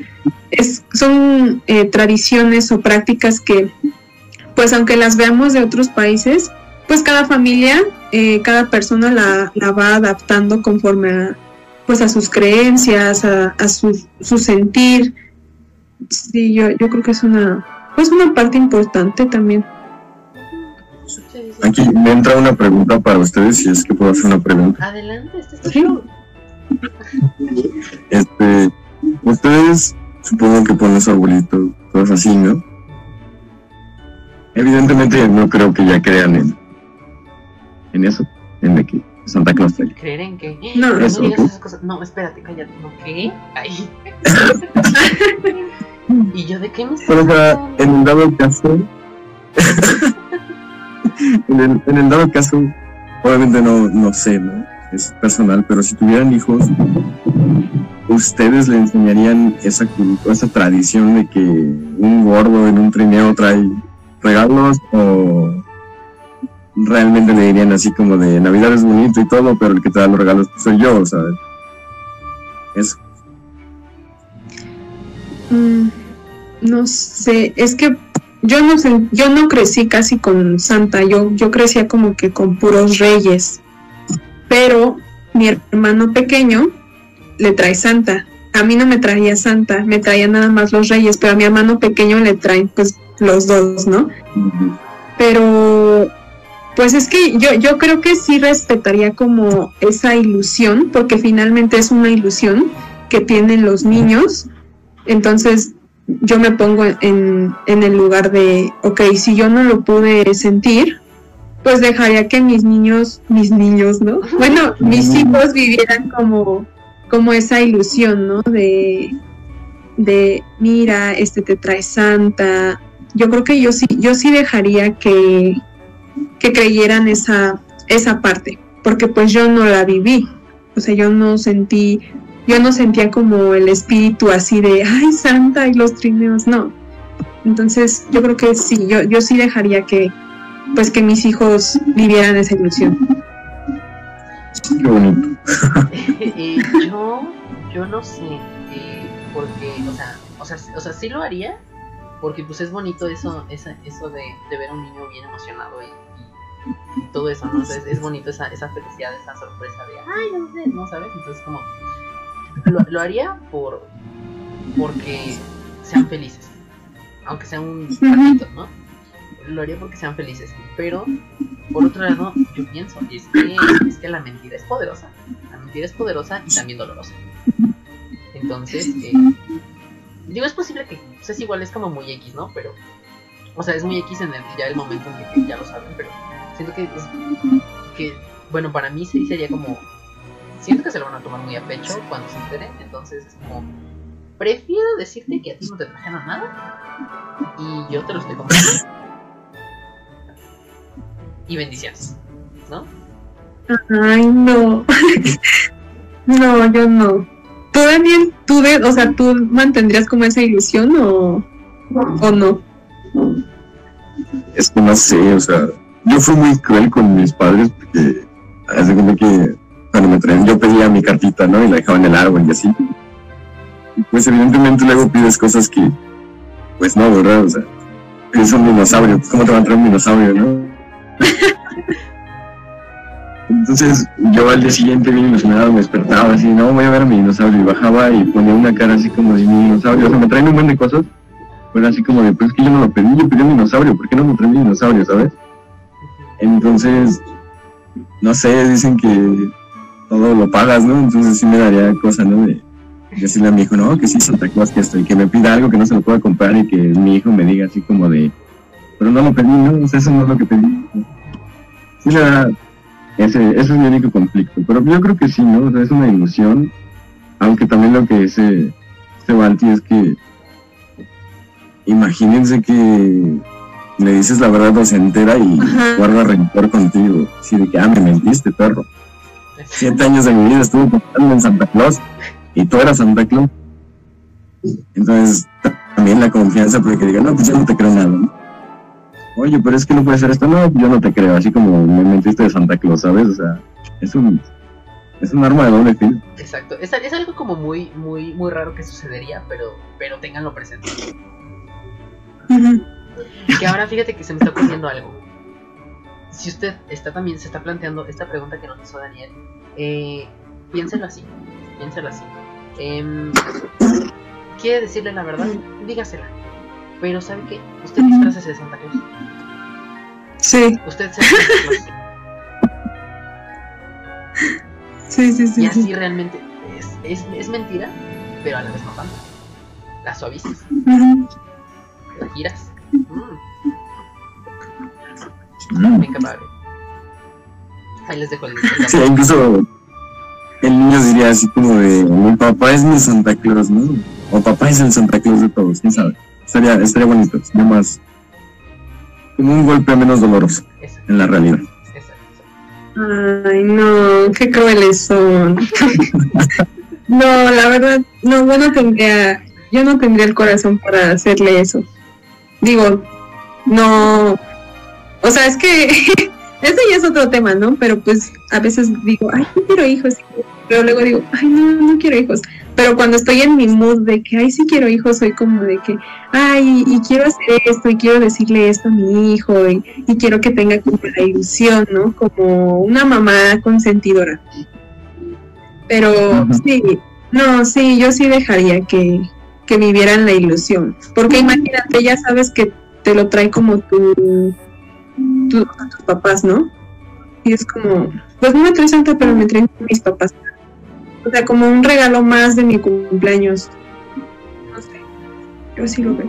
es, son eh, tradiciones o prácticas que, pues aunque las veamos de otros países, pues cada familia, eh, cada persona la, la va adaptando conforme a, pues a sus creencias, a, a su, su sentir. Sí, yo, yo creo que es una, pues una parte importante también. Aquí me entra una pregunta para ustedes, si es que puedo hacer una pregunta. Adelante, este es tu Sí. show. Este, ustedes supongo que ponen su arbolito, cosas así, ¿no? Evidentemente no creo que ya crean en, en eso, en de que Santa Claus trae. ¿Creer en qué? No, no eso, digas ¿no? esas cosas. No, espérate, cállate. ¿No qué? Ay. ¿Y yo de qué me Pero o sea, saco? en el dado caso, en, el, en el dado caso, obviamente no, no sé, ¿no? Es personal, pero si tuvieran hijos, ¿ustedes le enseñarían esa esa tradición de que un gordo en un trineo trae regalos o realmente le dirían así como de Navidad es bonito y todo, pero el que te da los regalos pues, soy yo, ¿sabes? Eso. Mm, no sé, es que yo no yo no crecí casi con Santa, yo, yo crecía como que con puros reyes, pero mi hermano pequeño le trae Santa. A mí no me traía Santa, me traía nada más los reyes, pero a mi hermano pequeño le traen pues los dos, ¿no? Pero pues es que yo, yo creo que sí respetaría como esa ilusión, porque finalmente es una ilusión que tienen los niños. Entonces yo me pongo en, en el lugar de, ok, si yo no lo pude sentir, pues dejaría que mis niños, mis niños, ¿no? Bueno, mis hijos vivieran como, como esa ilusión, ¿no? De, de, mira, este te trae Santa. Yo creo que yo sí, yo sí dejaría que, que creyeran esa, esa parte, porque pues yo no la viví, o sea, yo no sentí, yo no sentía como el espíritu así de, ay, Santa y los trineos, no. Entonces, yo creo que sí, yo, yo sí dejaría que, pues que mis hijos vivieran esa ilusión. Qué bonito. Eh, yo, yo no sé, eh, porque, o sea, o sea, o sea, sí lo haría, porque pues es bonito eso, esa, eso de, de ver a un niño bien emocionado y, y- y todo eso, ¿no? O sea, es, es bonito esa, esa felicidad, esa sorpresa de, ay, no sé, ¿no sabes? Entonces como, lo, lo haría por, porque sean felices, aunque sea un ratito, ¿no? Lo haría porque sean felices, pero por otro lado, yo pienso, es que, es que la mentira es poderosa. La mentira es poderosa y también dolorosa. Entonces, eh, digo, es posible que, pues es igual, es como muy X, ¿no? Pero, o sea, es muy X en el, ya el momento en que ya lo saben, pero siento que, es- que bueno, para mí sí sería como, siento que se lo van a tomar muy a pecho cuando se enteren. Entonces es como, prefiero decirte que a ti no te trajeron nada y yo te lo estoy comprando. Y bendiciones, ¿no? Ay, no. no, yo no. ¿Tú, Daniel, tú, de, o sea, tú mantendrías como esa ilusión o, o no? Es que no sé, o sea, yo fui muy cruel con mis padres porque hace como que cuando me traían, yo pedía mi cartita, ¿no? Y la dejaba en el árbol y así. Pues evidentemente luego pides cosas que, pues no, ¿verdad? O sea, es un dinosaurio, pues, ¿cómo te va a traer un dinosaurio, no? Entonces yo al día siguiente bien ilusionado me despertaba así, no, voy a ver a mi dinosaurio y bajaba y ponía una cara así como si mi dinosaurio, o sea, me traen un buen de cosas, pero así como de, pues es que yo no lo pedí, yo pedí un dinosaurio, ¿por qué no me traen mi dinosaurio, sabes? Entonces, no sé, dicen que todo lo pagas, ¿no? Entonces sí me daría cosa, ¿no? De decirle a mi hijo, no, que sí, Santa Claus, que estoy, que me pida algo que no se lo pueda comprar y que mi hijo me diga así como de, pero no lo pedí, ¿no? O sea, eso no es lo que pedí. Sí, la verdad, ese, ese es mi único conflicto. Pero yo creo que sí, ¿no? O sea, es una ilusión. Aunque también lo que dice este Balti es que imagínense que le dices la verdad o se entera y Ajá. guarda rencor contigo. Así de que, ah, me mentiste, perro. Siete años de mi vida estuve pensando en Santa Claus y tú eras Santa Claus. Entonces, también la confianza porque diga, no, pues yo no te creo nada. ¿no? Oye, pero es que no puede ser esto. No, yo no te creo. Así como me mentiste de Santa Claus, ¿sabes? O sea, es un, es un arma de doble filo. Exacto. Es, es algo como muy, muy, muy raro que sucedería, pero, pero ténganlo presente. Que ahora fíjate que se me está ocurriendo algo. Si usted está también se está planteando esta pregunta que nos hizo Daniel, eh, piénselo así, piénselo así. Em, ¿Quiere decirle la verdad? Dígasela. Pero ¿sabe qué? Usted disfrácese de Santa Claus. Sí, Usted Claus. sí, sí, sí. Y así sí. realmente es, es, es mentira, pero a la vez no tanto. La suavizas, la giras. Mm, Ahí les dejo el, Sí, incluso el niño diría así como de, mi papá es mi Santa Claus, ¿no? O papá es el Santa Claus de todos, quién sabe. Estaría, estaría bonito, sería más como un golpe menos doloroso Exacto, en la realidad. exacto. Ay, no, qué crueles son. no, la verdad, no, yo no tendría, yo no tendría el corazón para hacerle eso. Digo, no, o sea, es que ese ya es otro tema, ¿no? Pero pues a veces digo, ay, no quiero hijos, pero luego digo, ay, no, no quiero hijos. Pero cuando estoy en mi mood de que, ay, sí quiero hijos, soy como de que, ay, y quiero hacer esto, y quiero decirle esto a mi hijo, y, y quiero que tenga como la ilusión, ¿no? Como una mamá consentidora. Pero sí, no, sí, yo sí dejaría que, que vivieran la ilusión. Porque imagínate, ya sabes que te lo trae como tu, tu- tus papás, ¿no? Y es como, pues no me trae Santa, pero me traen mis papás. O sea, como un regalo más de mi cumpleaños. No sé, yo sí lo veo.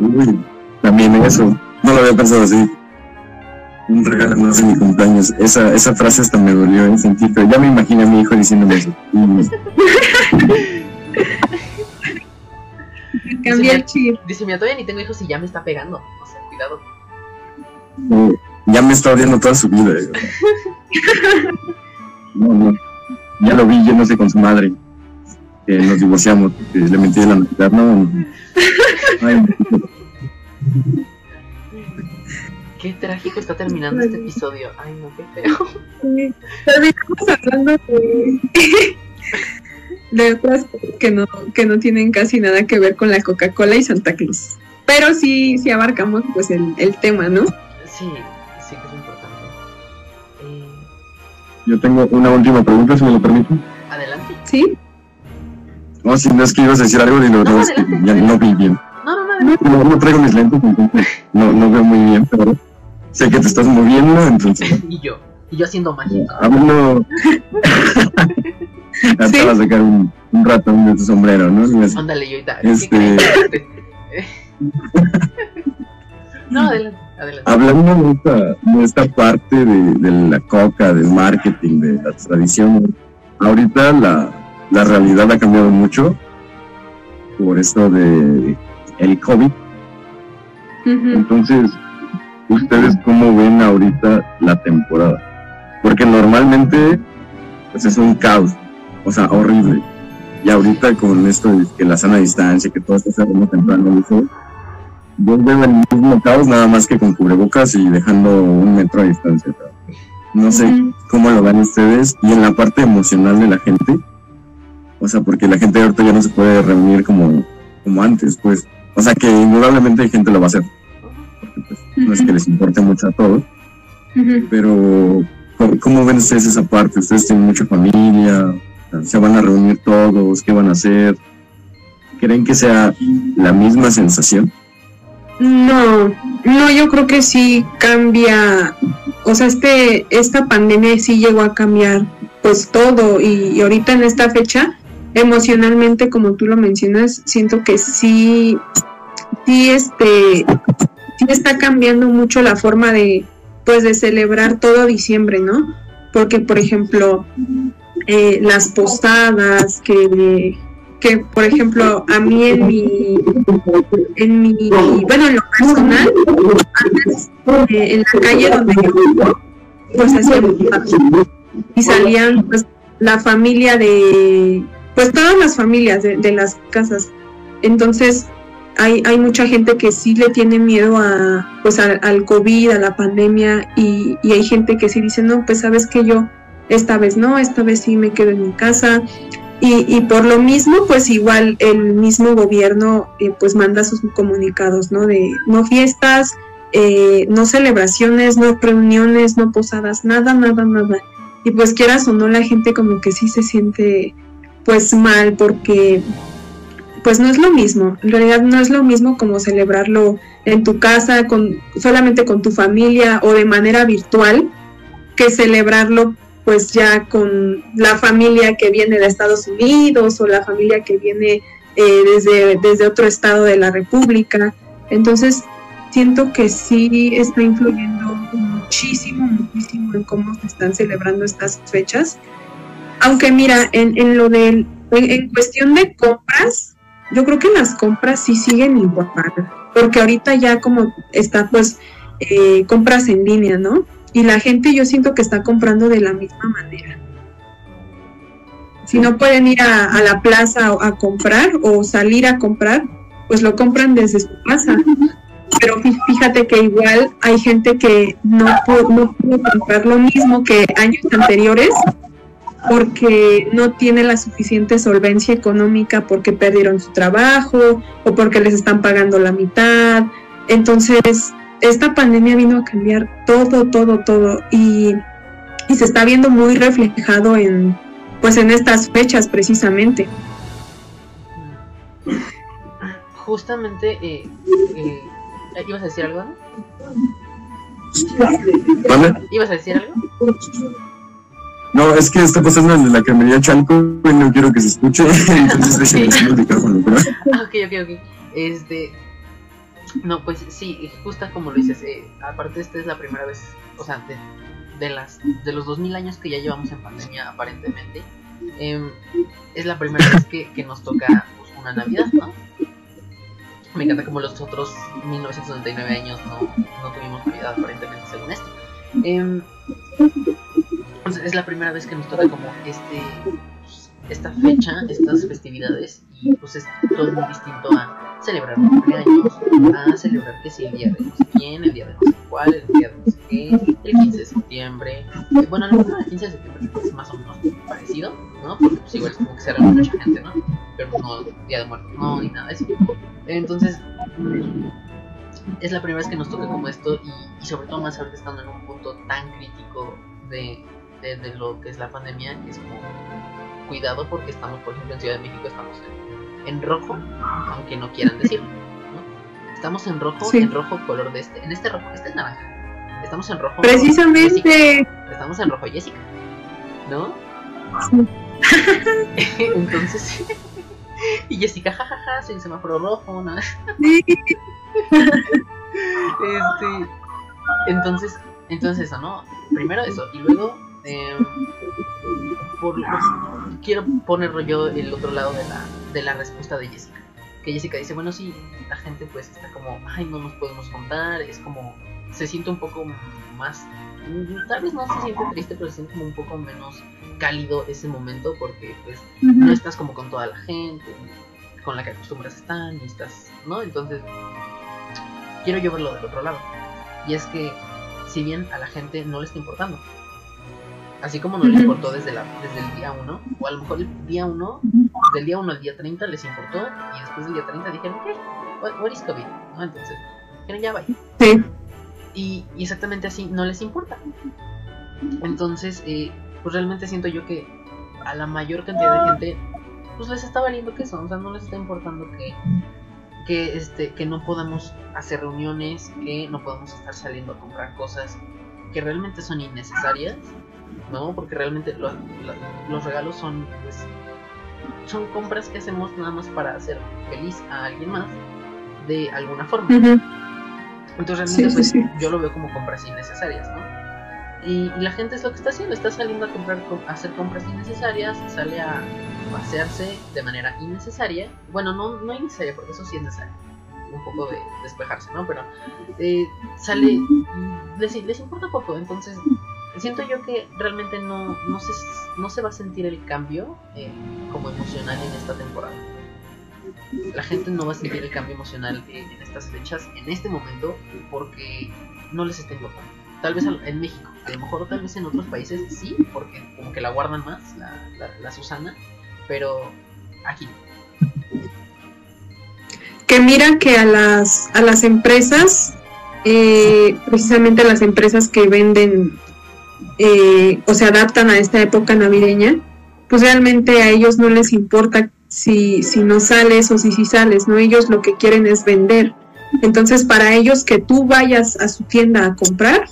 Uy, también eso, no lo había pensado así. Un regalo más de mi cumpleaños. Esa, esa frase hasta me dolió en sentir, pero ya me imaginé a mi hijo diciéndome eso. Cambié el chip. Dice, mira, todavía ni tengo hijos y ya me está pegando. O sea, cuidado. eh, ya me está odiando toda su vida. digo. No, no. Ya lo vi yéndose con su madre. Nos divorciamos, le mentí de la Navidad. No, no. Ay, Qué trágico está terminando este episodio. Ay, no, qué feo. Sí, Terminamos hablando de, de otras cosas que no, que no tienen casi nada que ver con la Coca-Cola y Santa Claus. Pero sí, sí abarcamos pues el, el tema, ¿no? Sí, Yo tengo una última pregunta, si me lo permiten. adelante. Sí. No, si no es que ibas a decir algo, digo, no, es que ya no vi bien. No, no, no. No, no traigo mis lentes, entonces no, no veo muy bien, pero sé que te estás moviendo, entonces Y yo. Y yo haciendo magia. hablo. Ya te Sí. vas a sacar un, un ratón de tu sombrero, ¿no? Y Ándale, yo ahorita. Este-. no, adelante, adelante. Hablando de esta, de esta parte de, de la coca, del marketing, de las tradiciones, ahorita la, la realidad ha cambiado mucho por esto de el COVID. Entonces, ¿ustedes cómo ven ahorita la temporada? Porque normalmente pues es un caos, o sea, horrible. Y ahorita con esto de que la sana distancia, que todo está cerrando temprano, yo veo el mismo caos, nada más que con cubrebocas y dejando un metro a distancia. No sé cómo lo ven ustedes. Y en la parte emocional de la gente, o sea, porque la gente ahorita ya no se puede reunir como, como antes, pues. O sea, que indudablemente hay gente lo va a hacer. Porque pues, no es que les importe mucho a todos. Pero, ¿cómo, ven ustedes esa parte? ¿Ustedes tienen mucha familia? ¿Se van a reunir todos? ¿Qué van a hacer? ¿Creen que sea la misma sensación? No, no, yo creo que sí cambia, o sea, este, esta pandemia sí llegó a cambiar pues todo y, ahorita en esta fecha, emocionalmente, como tú lo mencionas, siento que sí, sí, este, sí está cambiando mucho la forma de, pues, de celebrar todo diciembre, ¿no? Porque, por ejemplo, eh, las posadas que que por ejemplo a mí en mi en mi bueno en lo personal antes eh, en la calle donde yo pues hacían y salían pues la familia de pues todas las familias de, las casas. Entonces hay, hay mucha gente que sí le tiene miedo a pues al COVID a la pandemia y, y hay gente que sí dice no pues sabes que yo esta vez no esta vez sí me quedo en mi casa y, por lo mismo, pues igual el mismo gobierno eh, pues manda sus comunicados, ¿no? De no fiestas, eh, no celebraciones, no reuniones, no posadas, nada, nada, nada. Y pues quieras o no, la gente como que sí se siente pues mal porque pues no es lo mismo, en realidad no es lo mismo como celebrarlo en tu casa, con, solamente con tu familia o de manera virtual, que celebrarlo pues ya con la familia que viene de Estados Unidos o la familia que viene eh, desde, desde otro estado de la República. Entonces, siento que sí está influyendo muchísimo, muchísimo en cómo se están celebrando estas fechas. Aunque mira, en, en lo del, en, cuestión de compras, yo creo que las compras sí siguen igual, porque ahorita ya como está pues eh, compras en línea, ¿no? Y la gente yo siento que está comprando de la misma manera. Si no pueden ir a, la plaza a, comprar o salir a comprar, pues lo compran desde su casa. Pero fíjate que igual hay gente que no pudo, no pudo comprar lo mismo que años anteriores porque no tiene la suficiente solvencia económica porque perdieron su trabajo o porque les están pagando la mitad. Entonces, esta pandemia vino a cambiar todo, todo, todo y, se está viendo muy reflejado en, pues en estas fechas precisamente. Justamente, eh, eh, ¿ibas a decir algo? ¿Ibas a decir algo? No, es que está pasando en la cremería Chalco y no quiero que se escuche, entonces el micrófono. Ah, ok, ok, ok. Este, no, pues sí, justo como lo dices, eh, aparte esta es la primera vez, o sea, de, las, de los 2000 años que ya llevamos en pandemia aparentemente, em, es la primera vez que, nos toca pues, una Navidad, ¿no? Me encanta como los otros 1999 años no, no tuvimos Navidad aparentemente según esto. Eh, es la primera vez que nos toca como este esta fecha, estas festividades, y pues es todo muy distinto a celebrar un cumpleaños, a celebrar que si el día de no sé el día de no sé cuál, el día de no sé qué, el 15 de septiembre. Bueno, a lo mejor el 15 de septiembre es más o menos parecido, ¿no? Porque pues igual es como que se reúne mucha gente, ¿no? Pero no Día de Muertos, no, ni nada de eso. Entonces, es la primera vez que nos toca como esto y, y sobre todo más ahorita estando en un punto tan crítico de, de, de lo que es la pandemia, que es como cuidado porque estamos, por ejemplo, en Ciudad de México estamos en, rojo, aunque no quieran decirlo. Estamos en rojo, en rojo color de este. En este rojo, este es naranja. Estamos en rojo. Precisamente. Estamos en rojo Jessica. ¿No? Entonces. y Jessica, jajaja, ja, ja, soy semáforo rojo, ¿no? este. Entonces, entonces eso, ¿no? Primero eso. Y luego eh, por, quiero poner yo el otro lado de la, de la respuesta de Jessica. Que Jessica dice, bueno, sí, la gente pues está como, ay, no nos podemos contar, es como, se siente un poco más, tal vez no se siente triste, pero se siente como un poco menos cálido ese momento porque pues no estás como con toda la gente con la que acostumbras estar y estás, ¿no? Entonces, quiero yo verlo del otro lado. Y es que, si bien a la gente no le está importando, Así como no les importó desde, la, desde el día 1, o a lo mejor el día 1, del día 1 al día 30 les importó, y después del día 30 dijeron, ¿qué? What, is COVID? ¿No? Entonces, dijeron, ya vaya. Sí. Y, exactamente así, no les importa. Entonces, eh, pues realmente siento yo que a la mayor cantidad de gente, pues les está valiendo que son, o sea, no les está importando que, que, este, que no podamos hacer reuniones, que no podamos estar saliendo a comprar cosas que realmente son innecesarias ¿no? Porque realmente los regalos son, pues, son compras que hacemos nada más para hacer feliz a alguien más de alguna forma. Entonces realmente pues, yo lo veo como compras innecesarias, ¿no? Y, la gente es lo que está haciendo, está saliendo a comprar, a hacer compras innecesarias, sale a pasearse de manera innecesaria. Bueno, no, no innecesaria, porque eso sí es necesario. Un poco de despejarse, ¿no? Pero eh, sale, les, les importa poco, entonces siento yo que realmente no, no, se, no se va a sentir el cambio eh, como emocional en esta temporada. La gente no va a sentir el cambio emocional en estas fechas, en este momento, porque no les está importando. Tal vez en México, a lo mejor tal vez en otros países sí, porque como que la guardan más, la, la, Susana, pero aquí Que mira que a las, a las empresas, eh, precisamente las empresas que venden eh, o se adaptan a esta época navideña, pues realmente a ellos no les importa si, si no sales o si sí sales, ¿no? Ellos lo que quieren es vender. Entonces, para ellos que tú vayas a su tienda a comprar,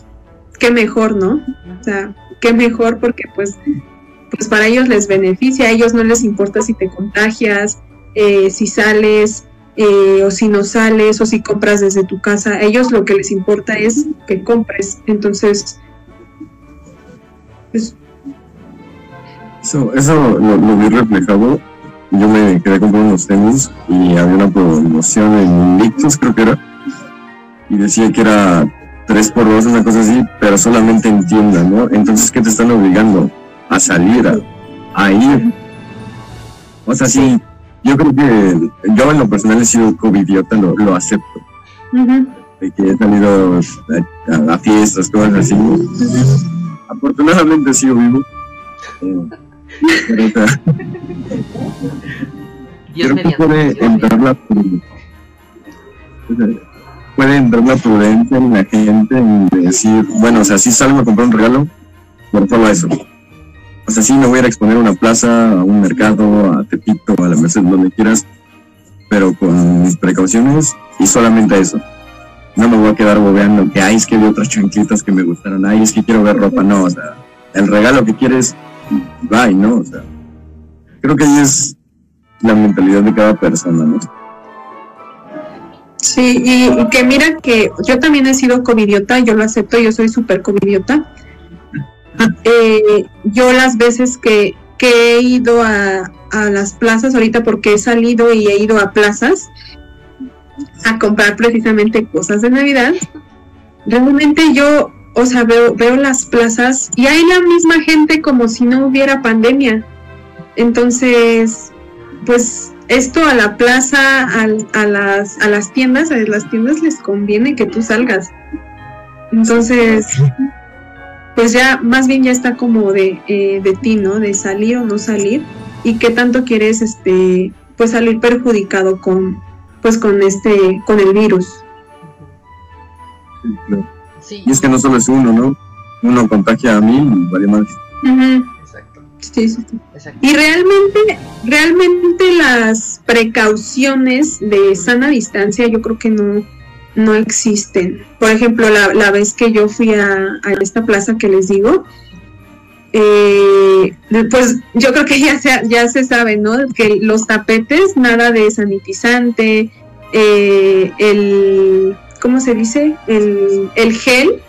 qué mejor, ¿no? O sea, qué mejor porque pues, pues para ellos les beneficia, a ellos no les importa si te contagias, eh, si sales eh, o si no sales o si compras desde tu casa, a ellos lo que les importa es que compres. Entonces, eso, eso lo, vi reflejado. Yo me quedé comprar unos tenis y había una promoción en Lictus, creo que era. Y decía que era 3 por 2 una cosa así, pero solamente en tienda, ¿no? Entonces, ¿qué te están obligando? A salir, a, ir. O sea, sí, yo creo que yo en lo personal he sido covidiota, lo, lo acepto. De que he salido a, a, fiestas, cosas así. Afortunadamente sigo vivo. pero, puede entrar la puede entrar la prudencia en la gente en decir, bueno, o sea, si salgo a comprar un regalo, por todo eso. O sea, sí me voy a ir a exponer a una plaza, a un mercado, a Tepito, a la Merced, donde quieras, pero con mis precauciones y solamente eso no me voy a quedar bobeando que, ay, es que vi otras chanclitas que me gustaron, ay, es que quiero ver ropa, no, o sea, el regalo que quieres, bye, ¿no? O sea, creo que ahí es la mentalidad de cada persona, ¿no? Sí, y, que mira que yo también he sido covidiota, yo lo acepto, yo soy súper covidiota. Eh, yo las veces que, que he ido a, a las plazas ahorita porque he salido y he ido a plazas, a comprar precisamente cosas de Navidad, realmente yo, o sea, veo, veo las plazas y hay la misma gente como si no hubiera pandemia. Entonces, pues esto a la plaza, a, las, a las tiendas, a las tiendas les conviene que tú salgas. Entonces, pues ya más bien ya está como de, eh, de ti, ¿no? De salir o no salir y qué tanto quieres, este, pues salir perjudicado con, pues con este, con el virus. Y es que no solo es uno, ¿no? Uno contagia a mí y vale más. Exacto. Sí, sí, sí. Y realmente, realmente las precauciones de sana distancia yo creo que no, no existen. Por ejemplo, la, la vez que yo fui a, a esta plaza que les digo, eh, pues yo creo que ya se, ya se sabe, ¿no? Que los tapetes, nada de sanitizante, eh, el, ¿cómo se dice? El, el gel,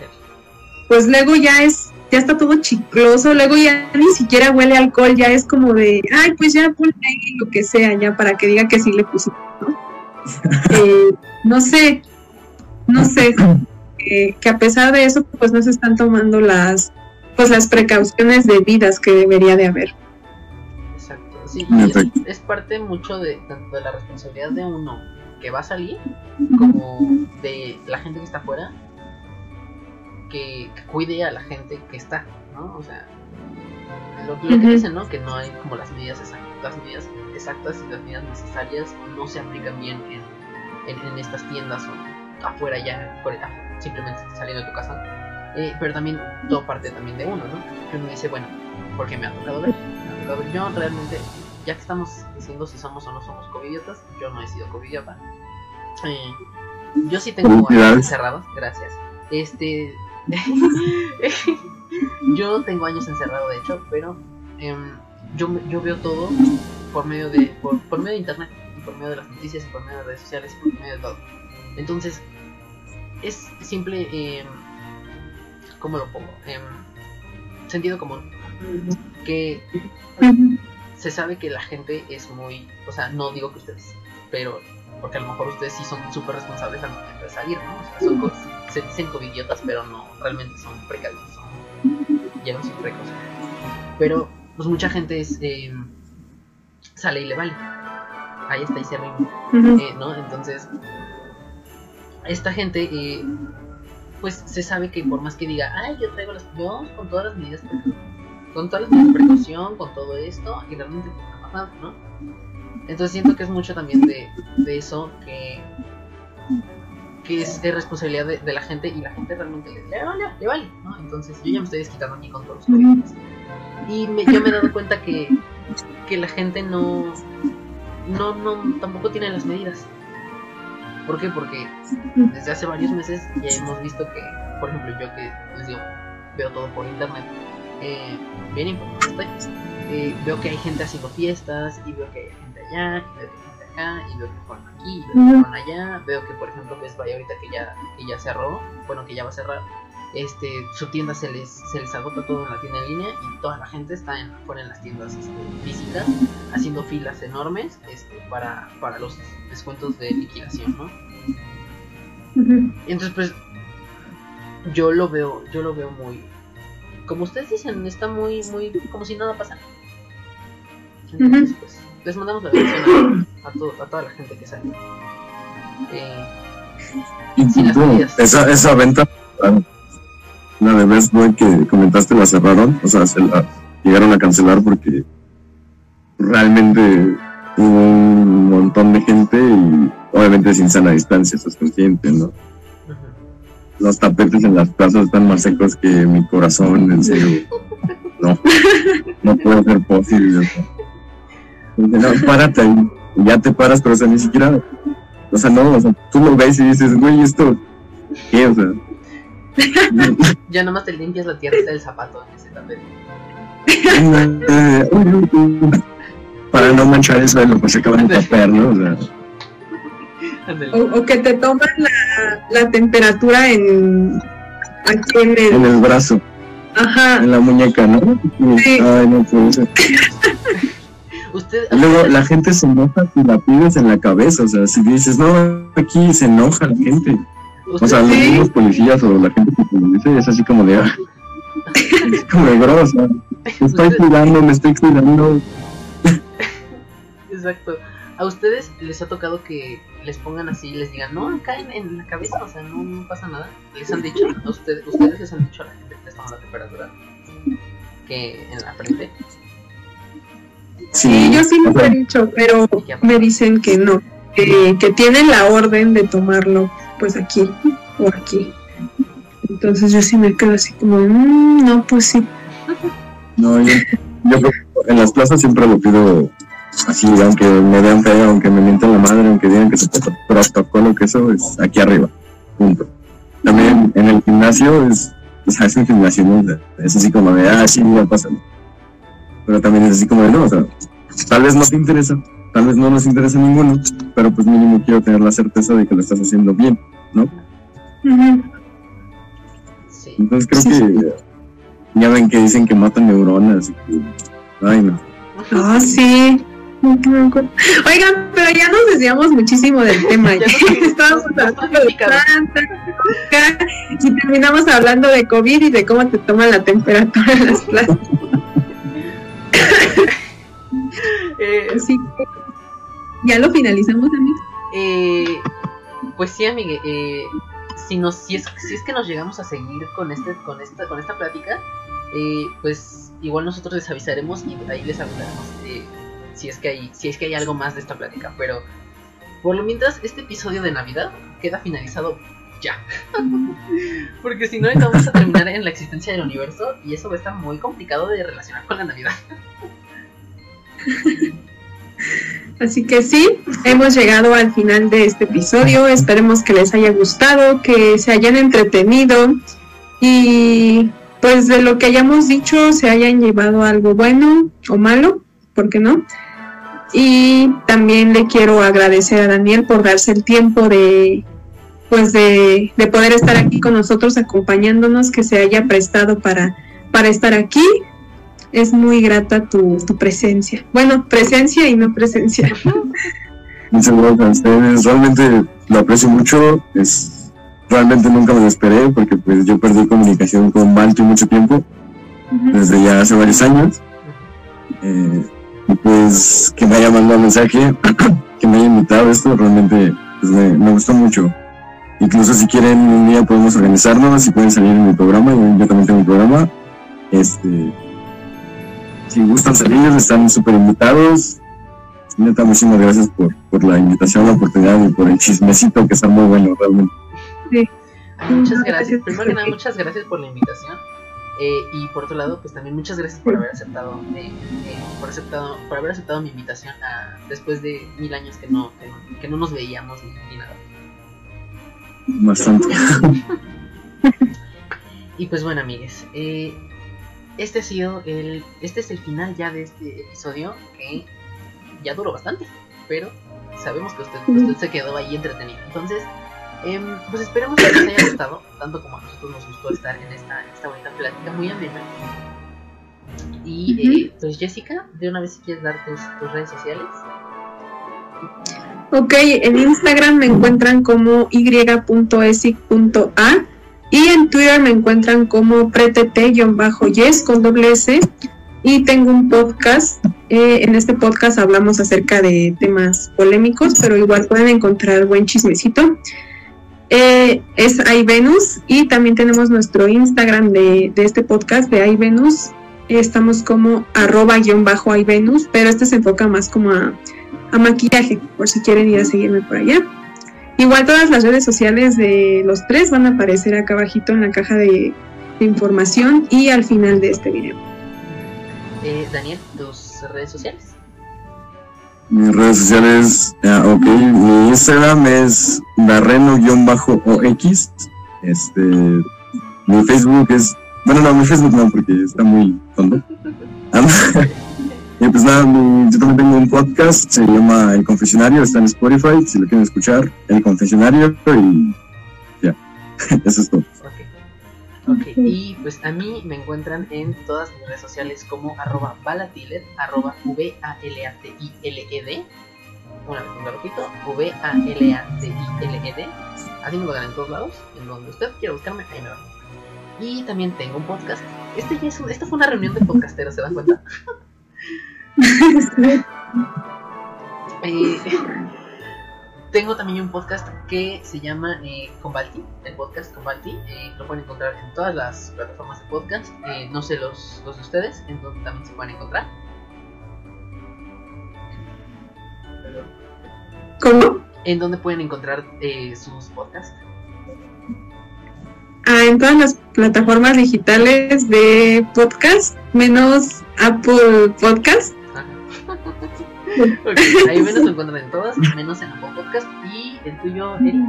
pues luego ya es ya está todo chicloso, luego ya ni siquiera huele a alcohol, ya es como de, ay, pues ya ponle ahí lo que sea, ya para que diga que sí le puse, ¿no? Eh, no sé, no sé, eh, que a pesar de eso, pues no se están tomando las, pues las precauciones debidas que debería de haber. Exacto. Sí, es, es parte mucho de tanto de la responsabilidad de uno que va a salir como de la gente que está afuera que, que cuide a la gente que está, ¿no? O sea, lo, lo que dicen, ¿no? Que no hay como las medidas exactas, las medidas exactas y las medidas necesarias no se aplican bien en, en, en estas tiendas o afuera ya, ah, simplemente saliendo de tu casa. Eh, pero también todo parte también de uno, ¿no? Que uno dice, bueno, porque me ha tocado ver, me ha tocado ver. Yo realmente, ya que estamos diciendo si somos o no somos covidiotas, yo no he sido covidiota. Eh, yo sí tengo años encerrados, gracias. Este, yo tengo años encerrado de hecho, pero em, yo, yo veo todo por medio de por, por medio de internet, y por medio de las noticias, y por medio de redes sociales, y por medio de todo. Entonces, es simple, em, ¿cómo lo pongo? Em, sentido común. Que se sabe que la gente es muy, o sea, no digo que ustedes, pero porque a lo mejor ustedes sí son súper responsables al momento de salir, ¿no? O sea, son co- se dicen covidiotas, pero no, realmente son precavidos, son, llevan sus precauciones. Pero, pues mucha gente es, eh, sale y le vale. Ahí está, y se. Eh, ¿no? Entonces, esta gente, eh, pues se sabe que por más que diga, ay, yo traigo las, yo con todas las medidas, pre- con todas las de precaución, con todo esto, y realmente pues, no pasa nada, ¿no? Entonces siento que es mucho también de, de eso que, que es, es responsabilidad de, de la gente y la gente realmente le, le vale, le vale, ¿no? Entonces yo ya me estoy desquitando aquí con todos los covidiotas. Y me, yo me he dado cuenta que, que la gente no, no, no, tampoco tiene las medidas. ¿Por qué? Porque desde hace varios meses ya hemos visto que, por ejemplo, yo que les digo, veo todo por internet, eh, bien informado estoy, eh, veo que hay gente haciendo fiestas y veo que hay gente allá, y veo que hay gente acá, y veo que fueron aquí, y veo que fueron allá, veo que, por ejemplo, Best Buy ahorita que ya, que ya cerró, bueno, que ya va a cerrar, este, su tienda se les, se les agota todo en la tienda en línea y toda la gente está en, fuera en las tiendas este, físicas haciendo filas enormes este, para, para los descuentos de liquidación, ¿no? Entonces, pues, yo lo veo, yo lo veo muy, como ustedes dicen, está muy, muy, como si nada pasara. Entonces, pues, les mandamos la bendición a, a, to- a toda la gente que sale. Eh, las medidas. esa, esa venta, la de Best Boy que comentaste, la cerraron, o sea, se la llegaron a cancelar porque realmente hubo un montón de gente y obviamente sin sana distancia, estás consciente, ¿no? Los tapetes en las plazas están más secos que mi corazón, en serio. No, no puede ser posible. No, párate ahí. Ya te paras, pero o sea, ni siquiera. O sea, no, o sea, tú lo ves y dices, güey, esto. ¿Qué? O sea. Ya nomás te limpias la tierra del zapato en ese. Para no manchar el suelo, pues se acaban de tapear, ¿no? O sea. O, o que te toman la, la temperatura en aquí en en el el brazo, ajá en la muñeca, ¿no? Sí. Ay, no puede ser. Usted, Y luego la gente se enoja si la pides en la cabeza, o sea, si dices, no, aquí se enoja la gente. O sea, los mismos policías o la gente que te lo dice es así como de, ah, es como de sea, me estoy cuidando, me estoy cuidando. Exacto. ¿A ustedes les ha tocado que les pongan así y les digan, no, acá en, la cabeza, o sea, no, no pasa nada? ¿Les han dicho? ¿A ustedes, ¿Ustedes les han dicho a la gente que les toma la temperatura? Que en la frente. sí yo sí sea, he dicho pero me dicen que no que, que tienen la orden de tomarlo pues aquí o aquí entonces yo sí me quedo así como "Mm, no pues sí No, yo, en las plazas siempre lo pido así, aunque me vean feo, aunque me mientan la madre, aunque digan que se protocolo, que eso es aquí arriba, punto. También en el gimnasio es, o sea, es un gimnasio, ¿no? Es así como de, ah, sí, ya pasa. Pero también es así como de, no, o sea, tal vez no te interesa, tal vez no nos interesa ninguno, pero pues mínimo quiero tener la certeza de que lo estás haciendo bien. Ujú. Sí. Entonces creo Sí, que ya ven que dicen que matan neuronas. y que- Ay, no. Ah, sí. Oigan, pero ya nos desviamos muchísimo del tema. Ya estábamos hablando de plantas y terminamos hablando de COVID y de cómo te toman la temperatura en las plantas. Eh, Así que ya lo finalizamos, amigos. Eh, pues sí, amigue, eh, si, nos, si, es, si es que nos llegamos a seguir con, este, con, esta, con esta plática, eh, pues igual nosotros les avisaremos y ahí les avisaremos si, es que hay, si es que hay algo más de esta plática. Pero por lo mientras, este episodio de Navidad queda finalizado ya. Porque si no, vamos a terminar en la existencia del universo y eso va a estar muy complicado de relacionar con la Navidad. Así que sí, hemos llegado al final de este episodio. Esperemos que les haya gustado, que se hayan entretenido y pues de lo que hayamos dicho se hayan llevado algo bueno o malo, ¿por qué no? Y también le quiero agradecer a Daniel por darse el tiempo de pues de, de poder estar aquí con nosotros acompañándonos, que se haya prestado para, para estar aquí. Es muy grata tu, tu presencia. Bueno, presencia y no presencia. Muchas gracias a ustedes. Realmente lo aprecio mucho. Es, realmente nunca me lo esperé porque pues yo perdí comunicación con Balti mucho tiempo, desde ya hace varios años. Eh, y pues que me haya mandado un mensaje, que me haya invitado a esto, realmente pues, me, me gustó mucho. Incluso si quieren un día podemos organizarnos, si pueden salir en mi programa, yo, yo también tengo un programa. Este, si gustan salir, están súper invitados. Neta, muchísimas gracias por, por la invitación, la oportunidad y por el chismecito que está muy bueno realmente. Ay, muchas gracias. Primero que nada, muchas gracias por la invitación. Eh, y por otro lado, pues también muchas gracias por haber aceptado, eh, eh, por aceptado, por haber aceptado mi invitación a, después de mil años que no, que no, que no nos veíamos ni, ni nada. Bastante. Y pues bueno, amigues, eh, este ha sido el, este es el final ya de este episodio que ya duró bastante, pero sabemos que usted, usted se quedó ahí entretenido. Entonces, em, pues esperemos que les haya gustado, tanto como a nosotros nos gustó estar en esta, esta bonita plática muy amena. Y eh, pues Jessica, de una vez si quieres dar tus, tus redes sociales. Ok, en Instagram me encuentran como y.esic.a y en Twitter me encuentran como pretete-yes con doble S y tengo un podcast. eh, en este podcast hablamos acerca de temas polémicos, pero igual pueden encontrar buen chismecito. Eh, es iVenus y también tenemos nuestro Instagram de, de este podcast de iVenus. Estamos como arroba guion bajo iVenus, pero este se enfoca más como a a maquillaje, por si quieren ir a seguirme por allá. Igual todas las redes sociales de los tres van a aparecer acá abajito en la caja de, de información y al final de este video. Eh, Daniel, tus redes sociales. Mis redes sociales, ah, ok, mi Instagram es darreno-ox. Este, mi Facebook es, bueno, no, mi Facebook no, porque está muy tonto. Y pues nada, yo también tengo un podcast, se llama El Confesionario, está en Spotify, si lo quieren escuchar, El Confesionario, y ya, eso es todo. Ok. Ok, y pues a mí me encuentran en todas mis redes sociales como arroba arroba V-A-L-A-T-I-L-E-D. Una vez lo repito, V-A-L-A-T-I-L-E-D. Así me lo en todos lados, en donde usted quiera buscarme, ahí me va. Y también tengo un podcast. Este ya es esta fue una reunión de podcasteros, ¿se dan cuenta? Eh, tengo también un podcast que se llama eh, Convalti, el podcast Convalti. Eh, lo pueden encontrar en todas las plataformas de podcast. Eh, no sé los, los de ustedes, en donde también se pueden encontrar. ¿Cómo? En donde pueden encontrar eh, sus podcasts. Ah, en todas las plataformas digitales de podcast, menos Apple Podcast. Ajá. Ok, ahí menos lo encuentran en todas, menos en Apple Podcast. Y el tuyo, Eri.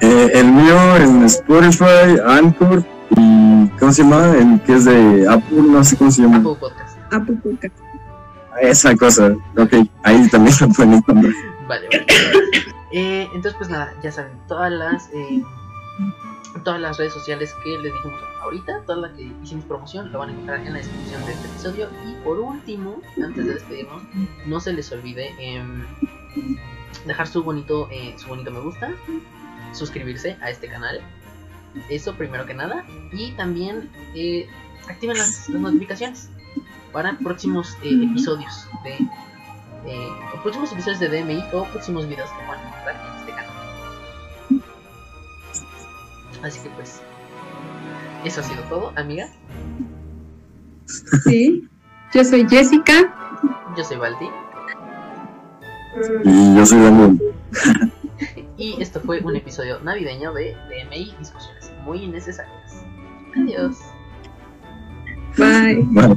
Eh, el mío en Spotify, Anchor, y ¿cómo se llama? El que es de Apple, no sé cómo se llama. Apple Podcast. Apple Podcast. Esa cosa, ok, ahí también lo pueden encontrar. Vale, vale. Eh, entonces, pues nada, ya saben, todas las. eh, todas las redes sociales que les dijimos ahorita, todas las que hicimos promoción, lo van a encontrar en la descripción de este episodio. Y por último, antes de despedirnos, no se les olvide em, dejar su bonito, eh, su bonito me gusta, suscribirse a este canal. Eso primero que nada. Y también eh, activen las, las notificaciones para próximos eh, episodios de eh, próximos episodios de DMI o próximos videos que van a encontrar Así que pues, eso ha sido todo, amiga. Sí. Yo soy Jessica. Yo soy Valdi Y yo soy Daniel. y esto fue un episodio navideño de DMI Discusiones muy innecesarias. Adiós. Bye. Vale.